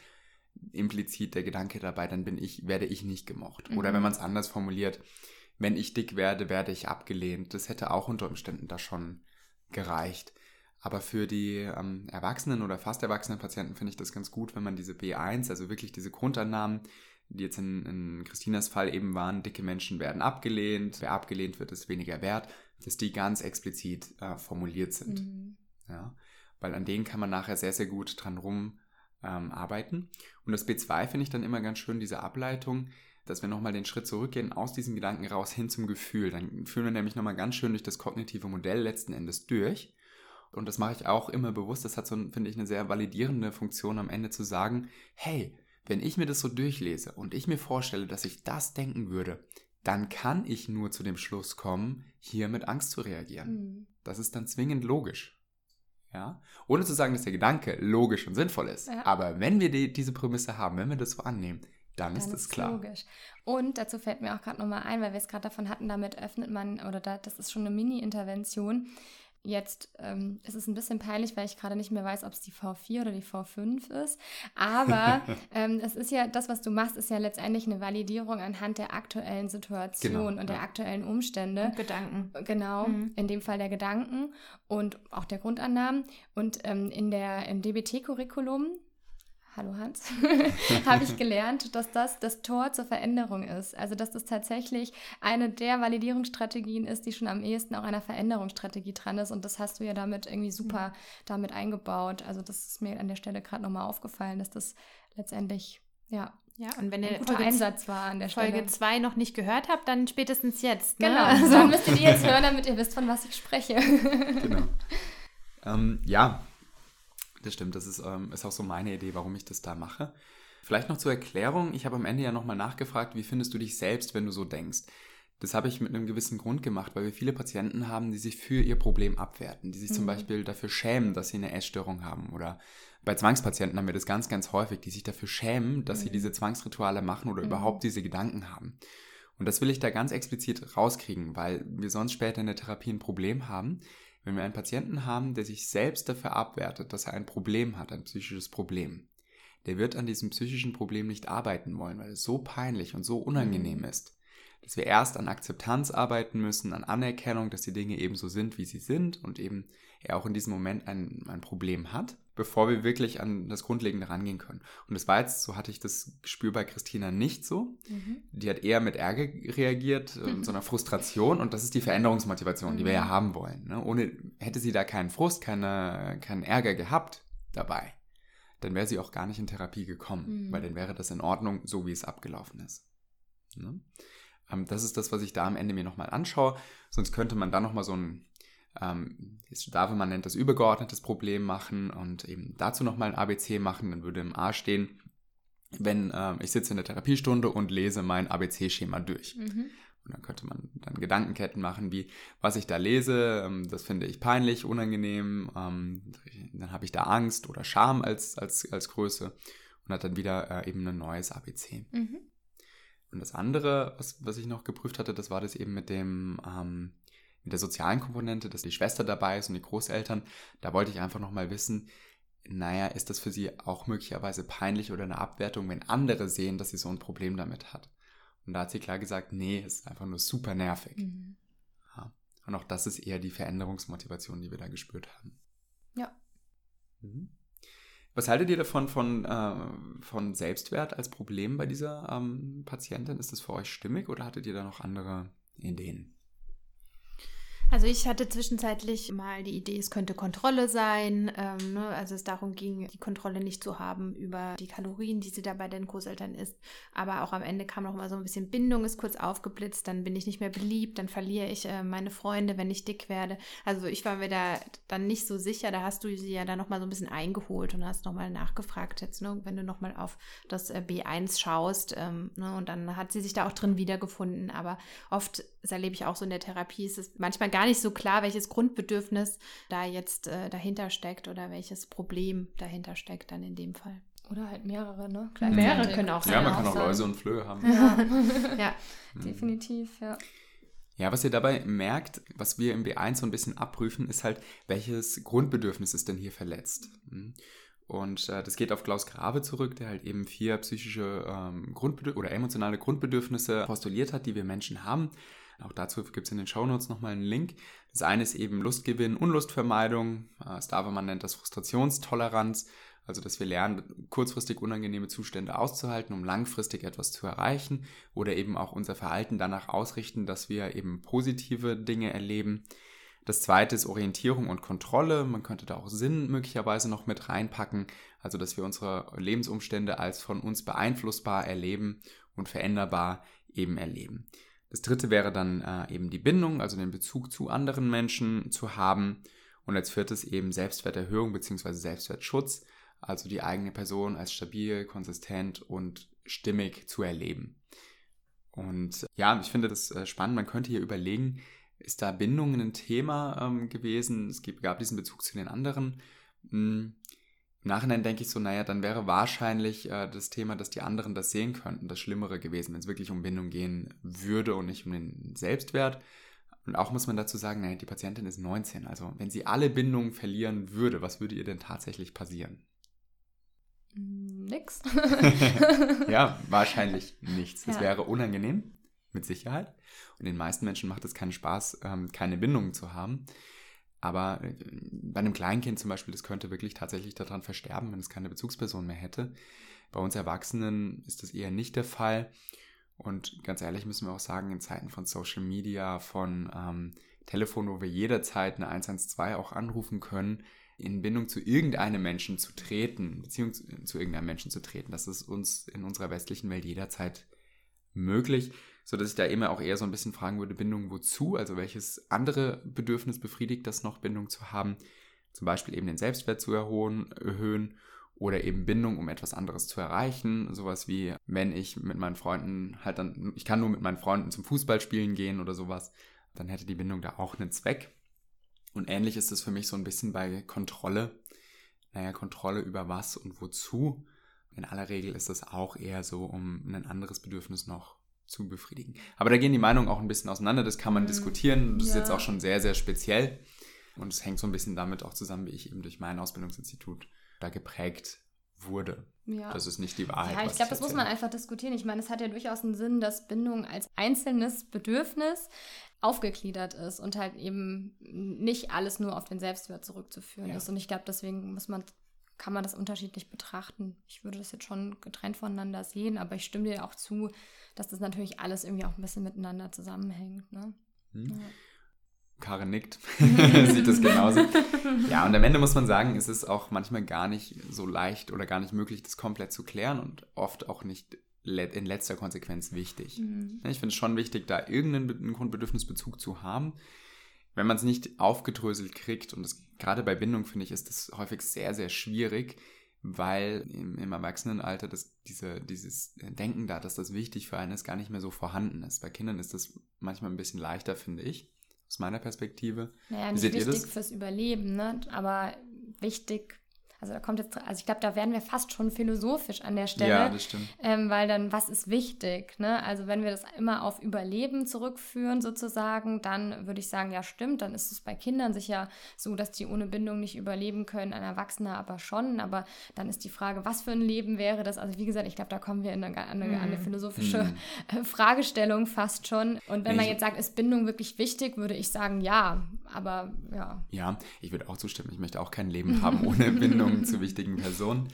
implizit der Gedanke dabei, dann bin ich, werde ich nicht gemocht. Oder Mhm. wenn man es anders formuliert, wenn ich dick werde, werde ich abgelehnt. Das hätte auch unter Umständen da schon gereicht. Aber für die ähm, Erwachsenen oder fast erwachsenen Patienten finde ich das ganz gut, wenn man diese B1, also wirklich diese Grundannahmen, die jetzt in, in Christinas Fall eben waren, dicke Menschen werden abgelehnt, wer abgelehnt wird, ist weniger wert, dass die ganz explizit äh, formuliert sind. Mhm. Ja, weil an denen kann man nachher sehr, sehr gut dran rum ähm, arbeiten. Und das B2 finde ich dann immer ganz schön, diese Ableitung, dass wir nochmal den Schritt zurückgehen aus diesem Gedanken raus hin zum Gefühl. Dann führen wir nämlich nochmal ganz schön durch das kognitive Modell letzten Endes durch. Und das mache ich auch immer bewusst. Das hat so, finde ich, eine sehr validierende Funktion am Ende zu sagen, hey, wenn ich mir das so durchlese und ich mir vorstelle, dass ich das denken würde, dann kann ich nur zu dem Schluss kommen, hier mit Angst zu reagieren. Mhm. Das ist dann zwingend logisch. Ja? Ohne zu sagen, dass der Gedanke logisch und sinnvoll ist. Ja. Aber wenn wir die, diese Prämisse haben, wenn wir das so annehmen, dann, ist Dann das klar. Logisch. Und dazu fällt mir auch gerade nochmal ein, weil wir es gerade davon hatten, damit öffnet man, oder da, das ist schon eine Mini-Intervention. Jetzt ähm, ist es ein bisschen peinlich, weil ich gerade nicht mehr weiß, ob es die V4 oder die V5 ist. Aber (laughs) ähm, es ist ja, das, was du machst, ist ja letztendlich eine Validierung anhand der aktuellen Situation Genau, und der ja. aktuellen Umstände. Gedanken. Genau, Mhm. in dem Fall der Gedanken und auch der Grundannahmen. Und ähm, in der, im DBT-Curriculum, hallo Hans, (laughs) habe ich (laughs) gelernt, dass das das Tor zur Veränderung ist. Also, dass das tatsächlich eine der Validierungsstrategien ist, die schon am ehesten auch einer Veränderungsstrategie dran ist. Und das hast du ja damit irgendwie super damit eingebaut. Also, das ist mir an der Stelle gerade nochmal aufgefallen, dass das letztendlich, ja, Ja, und wenn ein ihr guter Folge, Einsatz war an der Stelle. Folge 2 noch nicht gehört habt, dann spätestens jetzt. Ne? Genau, Also, so müsstet ihr jetzt hören, damit ihr wisst, von was ich spreche. Genau. (laughs) ähm, ja, Das stimmt, das ist, ähm, ist auch so meine Idee, warum ich das da mache. Vielleicht noch zur Erklärung, ich habe am Ende ja nochmal nachgefragt, wie findest du dich selbst, wenn du so denkst? Das habe ich mit einem gewissen Grund gemacht, weil wir viele Patienten haben, die sich für ihr Problem abwerten, die sich mhm. zum Beispiel dafür schämen, dass sie eine Essstörung haben. Oder bei Zwangspatienten haben wir das ganz, ganz häufig, die sich dafür schämen, dass mhm. sie diese Zwangsrituale machen oder mhm. überhaupt diese Gedanken haben. Und das will ich da ganz explizit rauskriegen, weil wir sonst später in der Therapie ein Problem haben, wenn wir einen Patienten haben, der sich selbst dafür abwertet, dass er ein Problem hat, ein psychisches Problem, der wird an diesem psychischen Problem nicht arbeiten wollen, weil es so peinlich und so unangenehm mhm. ist, dass wir erst an Akzeptanz arbeiten müssen, an Anerkennung, dass die Dinge eben so sind, wie sie sind und eben er auch in diesem Moment ein, ein Problem hat, bevor wir wirklich an das Grundlegende rangehen können. Und das war jetzt, so hatte ich das Gespür bei Christina nicht so. Mhm. Die hat eher mit Ärger reagiert, mhm. (laughs) so einer Frustration und das ist die Veränderungsmotivation, mhm. die wir ja mhm. haben wollen. Ne? Ohne, hätte sie da keinen Frust, keine, keinen Ärger gehabt dabei, dann wäre sie auch gar nicht in Therapie gekommen, weil mhm. dann wäre das in Ordnung, so wie es abgelaufen ist. Ne? Ähm, das ist das, was ich da am Ende mir nochmal anschaue. Sonst könnte man da nochmal so ein ähm, Davemann nennt das übergeordnetes Problem machen und eben dazu nochmal ein ABC machen, dann würde im A stehen, wenn äh, ich sitze in der Therapiestunde und lese mein ABC-Schema durch. Mhm. Und dann könnte man dann Gedankenketten machen, wie, was ich da lese, ähm, das finde ich peinlich, unangenehm, ähm, dann habe ich da Angst oder Scham als, als, als Größe und hat dann wieder äh, eben ein neues ABC. Mhm. Und das andere, was, was ich noch geprüft hatte, das war das eben mit dem, ähm, mit der sozialen Komponente, dass die Schwester dabei ist und die Großeltern, da wollte ich einfach nochmal wissen, naja, ist das für sie auch möglicherweise peinlich oder eine Abwertung, wenn andere sehen, dass sie so ein Problem damit hat? Und da hat sie klar gesagt, nee, es ist einfach nur super nervig. Mhm. Ja. Und auch das ist eher die Veränderungsmotivation, die wir da gespürt haben. Ja. Mhm. Was haltet ihr davon von, äh, von Selbstwert als Problem bei dieser ähm, Patientin? Ist das für euch stimmig oder hattet ihr da noch andere Ideen? Also ich hatte zwischenzeitlich mal die Idee, es könnte Kontrolle sein, ähm, ne? also es darum ging, die Kontrolle nicht zu haben über die Kalorien, die sie da bei den Großeltern isst. Aber auch am Ende kam noch mal so ein bisschen Bindung, ist kurz aufgeblitzt, dann bin ich nicht mehr beliebt, dann verliere ich äh, meine Freunde, wenn ich dick werde. Also ich war mir da dann nicht so sicher, da hast du sie ja dann noch mal so ein bisschen eingeholt und hast noch mal nachgefragt jetzt, ne? wenn du noch mal auf das äh, B1 schaust ähm, ne? und dann hat sie sich da auch drin wiedergefunden. Aber oft, das erlebe ich auch so in der Therapie, ist es manchmal gar nicht so klar, welches Grundbedürfnis da jetzt äh, dahinter steckt oder welches Problem dahinter steckt dann in dem Fall. Oder halt mehrere, ne? Mehrere können auch sein. Ja, man kann auch Läuse und Flöhe haben. (laughs) Ja, ja. Mhm. definitiv, ja. Ja, was ihr dabei merkt, was wir im B1 so ein bisschen abprüfen, ist halt, welches Grundbedürfnis ist denn hier verletzt? Mhm. Und äh, das geht auf Klaus Grave zurück, der halt eben vier psychische ähm, Grundbedürfnisse oder emotionale Grundbedürfnisse postuliert hat, die wir Menschen haben. Auch dazu gibt es in den Shownotes nochmal einen Link. Das eine ist eben Lustgewinn, Unlustvermeidung. Äh, Staverman nennt das Frustrationstoleranz. Also, dass wir lernen, kurzfristig unangenehme Zustände auszuhalten, um langfristig etwas zu erreichen. Oder eben auch unser Verhalten danach ausrichten, dass wir eben positive Dinge erleben. Das zweite ist Orientierung und Kontrolle. Man könnte da auch Sinn möglicherweise noch mit reinpacken. Also, dass wir unsere Lebensumstände als von uns beeinflussbar erleben und veränderbar eben erleben. Das dritte wäre dann äh, eben die Bindung, also den Bezug zu anderen Menschen zu haben. Und als viertes eben Selbstwerterhöhung bzw. Selbstwertschutz, also die eigene Person als stabil, konsistent und stimmig zu erleben. Und ja, ich finde das äh, spannend. Man könnte hier überlegen, ist da Bindung ein Thema ähm, gewesen? Es gab diesen Bezug zu den anderen. Im Nachhinein denke ich so, naja, dann wäre wahrscheinlich äh, das Thema, dass die anderen das sehen könnten, das Schlimmere gewesen, wenn es wirklich um Bindung gehen würde und nicht um den Selbstwert. Und auch muss man dazu sagen, naja, die Patientin ist 19. Also wenn sie alle Bindungen verlieren würde, was würde ihr denn tatsächlich passieren? Nix. (laughs) ja, (laughs) wahrscheinlich nichts. Es ja. wäre unangenehm, mit Sicherheit. Und den meisten Menschen macht es keinen Spaß, ähm, keine Bindungen zu haben. Aber äh, bei einem Kleinkind zum Beispiel, das könnte wirklich tatsächlich daran versterben, wenn es keine Bezugsperson mehr hätte. Bei uns Erwachsenen ist das eher nicht der Fall. Und ganz ehrlich müssen wir auch sagen, in Zeiten von Social Media, von ähm, Telefon, wo wir jederzeit eine 112 auch anrufen können, in Bindung zu irgendeinem Menschen zu treten, beziehungsweise zu irgendeinem Menschen zu treten, das ist uns in unserer westlichen Welt jederzeit möglich so dass ich da immer auch eher so ein bisschen fragen würde, Bindung wozu? Also welches andere Bedürfnis befriedigt das noch, Bindung zu haben? zum Beispiel eben den Selbstwert zu erhöhen oder eben Bindung, um etwas anderes zu erreichen. Sowas wie, wenn ich mit meinen Freunden halt dann, ich kann nur mit meinen Freunden zum Fußballspielen gehen oder sowas, dann hätte die Bindung da auch einen Zweck. Und ähnlich ist es für mich so ein bisschen bei Kontrolle. Naja, Kontrolle über was und wozu. In aller Regel ist das auch eher so, um ein anderes Bedürfnis noch zu befriedigen. Aber da gehen die Meinungen auch ein bisschen auseinander. Das kann man mhm. diskutieren. Das ja. ist jetzt auch schon sehr, sehr speziell. Und es hängt so ein bisschen damit auch zusammen, wie ich eben durch mein Ausbildungsinstitut da geprägt wurde. Ja. Das ist nicht die Wahrheit. Ja, ich glaube, das muss man einfach diskutieren. Ich meine, es hat ja durchaus einen Sinn, dass Bindung als einzelnes Bedürfnis aufgegliedert ist und halt eben nicht alles nur auf den Selbstwert zurückzuführen ja. ist. Und ich glaube, deswegen muss man, kann man das unterschiedlich betrachten. Ich würde das jetzt schon getrennt voneinander sehen, aber ich stimme dir auch zu, dass das natürlich alles irgendwie auch ein bisschen miteinander zusammenhängt. Ne? Hm. Ja. Karin nickt, (laughs) sieht das genauso. Ja, und am Ende muss man sagen, ist es auch manchmal gar nicht so leicht oder gar nicht möglich, das komplett zu klären und oft auch nicht in letzter Konsequenz wichtig. Mhm. Ich finde es schon wichtig, da irgendeinen Grundbedürfnisbezug zu haben. Wenn man es nicht aufgedröselt kriegt, und das, gerade bei Bindung finde ich, ist das häufig sehr, sehr schwierig, weil im, im Erwachsenenalter das, diese, dieses Denken da, dass das wichtig für einen ist, gar nicht mehr so vorhanden ist. Bei Kindern ist das manchmal ein bisschen leichter, finde ich, aus meiner Perspektive. Naja, nicht Seht wichtig fürs Überleben, ne? aber wichtig also da kommt jetzt, also ich glaube, da werden wir fast schon philosophisch an der Stelle. Ja, das stimmt. Ähm, weil dann, was ist wichtig? Ne? Also wenn wir das immer auf Überleben zurückführen sozusagen, dann würde ich sagen, ja stimmt, dann ist es bei Kindern sicher so, dass die ohne Bindung nicht überleben können, ein Erwachsener aber schon. Aber dann ist die Frage, was für ein Leben wäre das? Also wie gesagt, ich glaube, da kommen wir in eine, eine, eine mhm. philosophische mhm. (laughs) Fragestellung fast schon. Und wenn man jetzt sagt, ist Bindung wirklich wichtig, würde ich sagen, ja. Aber ja. Ja, ich würde auch zustimmen. Ich möchte auch kein Leben (laughs) haben ohne Bindung. Zu wichtigen Personen.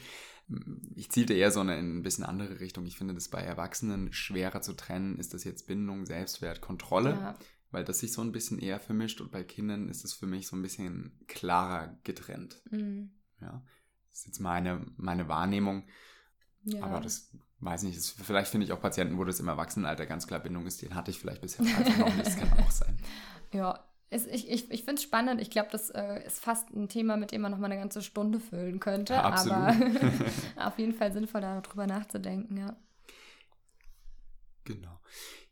Ich zielte eher so eine in ein bisschen andere Richtung. Ich finde das bei Erwachsenen schwerer zu trennen. Ist das jetzt Bindung, Selbstwert, Kontrolle? Ja. Weil das sich so ein bisschen eher vermischt und bei Kindern ist es für mich so ein bisschen klarer getrennt. Mhm. Ja, das ist jetzt meine, meine Wahrnehmung. Ja. Aber das weiß nicht, das, vielleicht finde ich auch Patienten, wo das im Erwachsenenalter ganz klar Bindung ist, den hatte ich vielleicht bisher einfach noch nicht. Das kann auch sein. (laughs) Ja, es, ich ich, ich finde es spannend. Ich glaube, das äh, ist fast ein Thema, mit dem man noch mal eine ganze Stunde füllen könnte. Ja, aber (laughs) auf jeden Fall sinnvoll, darüber nachzudenken, ja. Genau.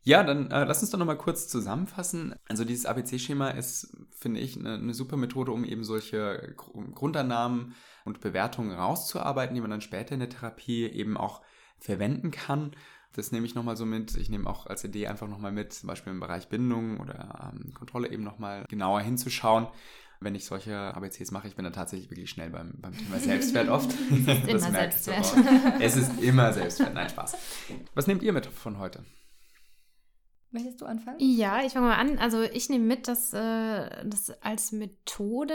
Ja, dann äh, lass uns doch noch mal kurz zusammenfassen. Also dieses ABC-Schema ist, finde ich, eine, eine, super Methode, um eben solche Grundannahmen und Bewertungen rauszuarbeiten, die man dann später in der Therapie eben auch verwenden kann. Das nehme ich nochmal so mit. Ich nehme auch als Idee einfach nochmal mit, zum Beispiel im Bereich Bindung oder ähm, Kontrolle eben nochmal genauer hinzuschauen. Wenn ich solche ABCs mache, ich bin da tatsächlich wirklich schnell beim, beim Thema (laughs) Selbstwert oft. Es ist immer Selbstwert. Es ist immer Selbstwert. Nein, Spaß. Was nehmt ihr mit von heute? Möchtest du anfangen? Ja, ich fange mal an. Also ich nehme mit, dass äh, das als Methode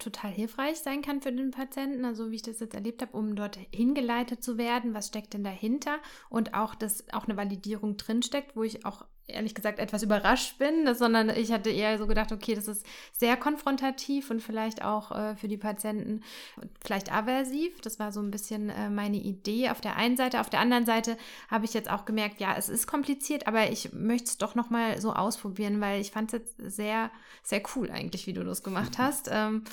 total hilfreich sein kann für den Patienten, also wie ich das jetzt erlebt habe, um dort hingeleitet zu werden, was steckt denn dahinter und auch, dass auch eine Validierung drinsteckt, wo ich auch ehrlich gesagt etwas überrascht bin, sondern ich hatte eher so gedacht, okay, das ist sehr konfrontativ und vielleicht auch äh, für die Patienten vielleicht aversiv. Das war so ein bisschen äh, meine Idee auf der einen Seite. Auf der anderen Seite habe ich jetzt auch gemerkt, ja, es ist kompliziert, aber ich möchte es doch nochmal so ausprobieren, weil ich fand es jetzt sehr, sehr cool eigentlich, wie du das gemacht (laughs) hast. Ähm,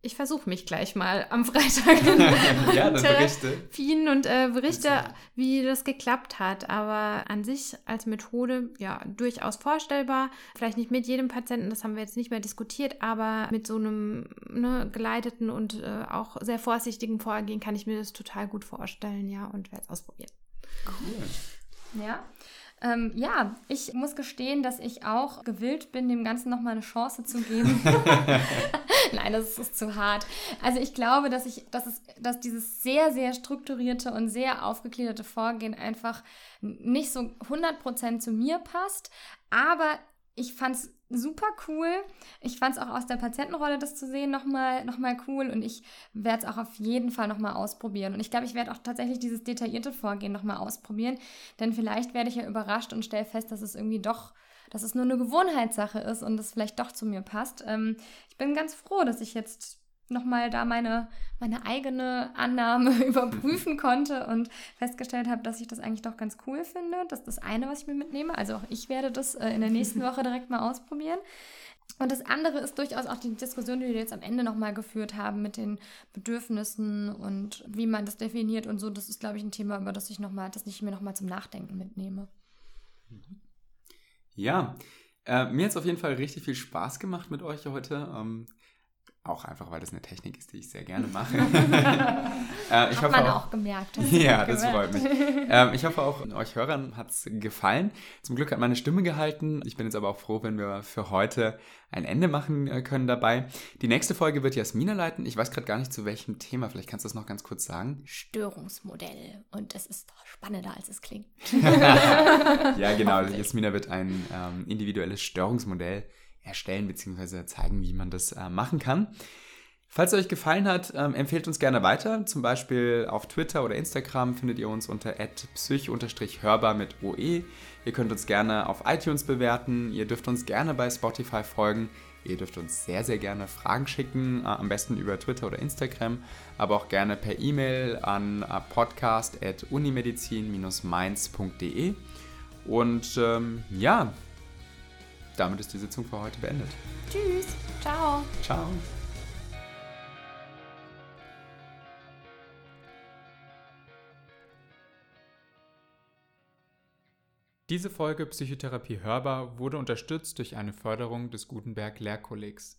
ich versuche mich gleich mal am Freitag (laughs) ja, Therapien und äh, berichte, wie das geklappt hat. Aber an sich als Methode ja durchaus vorstellbar. Vielleicht nicht mit jedem Patienten, das haben wir jetzt nicht mehr diskutiert, aber mit so einem ne, geleiteten und äh, auch sehr vorsichtigen Vorgehen kann ich mir das total gut vorstellen, ja, und werde es ausprobieren. Cool. Ja. Ähm, ja, ich muss gestehen, dass ich auch gewillt bin, dem Ganzen nochmal eine Chance zu geben. (laughs) (laughs) Nein, das ist zu hart. Also ich glaube, dass ich, dass es, dass dieses sehr, sehr strukturierte und sehr aufgegliederte Vorgehen einfach nicht so 100% zu mir passt. Aber ich fand es super cool. Ich fand es auch aus der Patientenrolle, das zu sehen, nochmal noch mal cool. Und ich werde es auch auf jeden Fall nochmal ausprobieren. Und ich glaube, ich werde auch tatsächlich dieses detaillierte Vorgehen nochmal ausprobieren. Denn vielleicht werde ich ja überrascht und stelle fest, dass es irgendwie doch, dass es nur eine Gewohnheitssache ist und es vielleicht doch zu mir passt. Ähm, ich bin ganz froh, dass ich jetzt nochmal da meine, meine eigene Annahme (laughs) überprüfen konnte und festgestellt habe, dass ich das eigentlich doch ganz cool finde. Das ist das eine, was ich mir mitnehme. Also auch ich werde das äh, in der nächsten Woche direkt mal ausprobieren. Und das andere ist durchaus auch die Diskussion, die wir jetzt am Ende nochmal geführt haben mit den Bedürfnissen und wie man das definiert und so. Das ist, glaube ich, ein Thema, über das ich noch mal, das ich mir nochmal zum Nachdenken mitnehme. Ja, äh, mir hat es auf jeden Fall richtig viel Spaß gemacht mit euch heute. Ähm, auch einfach, weil das eine Technik ist, die ich sehr gerne mache. (laughs) äh, ich Hat man auch, auch gemerkt. ja, das freut mich. Ähm, ich hoffe auch, euch Hörern hat es gefallen. Zum Glück hat meine Stimme gehalten. Ich bin jetzt aber auch froh, wenn wir für heute ein Ende machen äh, können dabei. Die nächste Folge wird Jasmina leiten. Ich weiß gerade gar nicht zu welchem Thema. Vielleicht kannst du das noch ganz kurz sagen. Störungsmodell. Und es ist spannender, als es klingt. (laughs) ja, genau. (laughs) Jasmina wird ein ähm, individuelles Störungsmodell erstellen bzw. zeigen, wie man das äh, machen kann. Falls es euch gefallen hat, ähm, empfehlt uns gerne weiter. Zum Beispiel auf Twitter oder Instagram findet ihr uns unter psych-hörbar mit OE. Ihr könnt uns gerne auf iTunes bewerten. Ihr dürft uns gerne bei Spotify folgen. Ihr dürft uns sehr, sehr gerne Fragen schicken, äh, am besten über Twitter oder Instagram, aber auch gerne per E-Mail an äh, podcast.unimedizin-mainz.de. Und ähm, ja, damit ist die Sitzung für heute beendet. Tschüss. Ciao. Ciao. Diese Folge Psychotherapie hörbar wurde unterstützt durch eine Förderung des Gutenberg Lehrkollegs.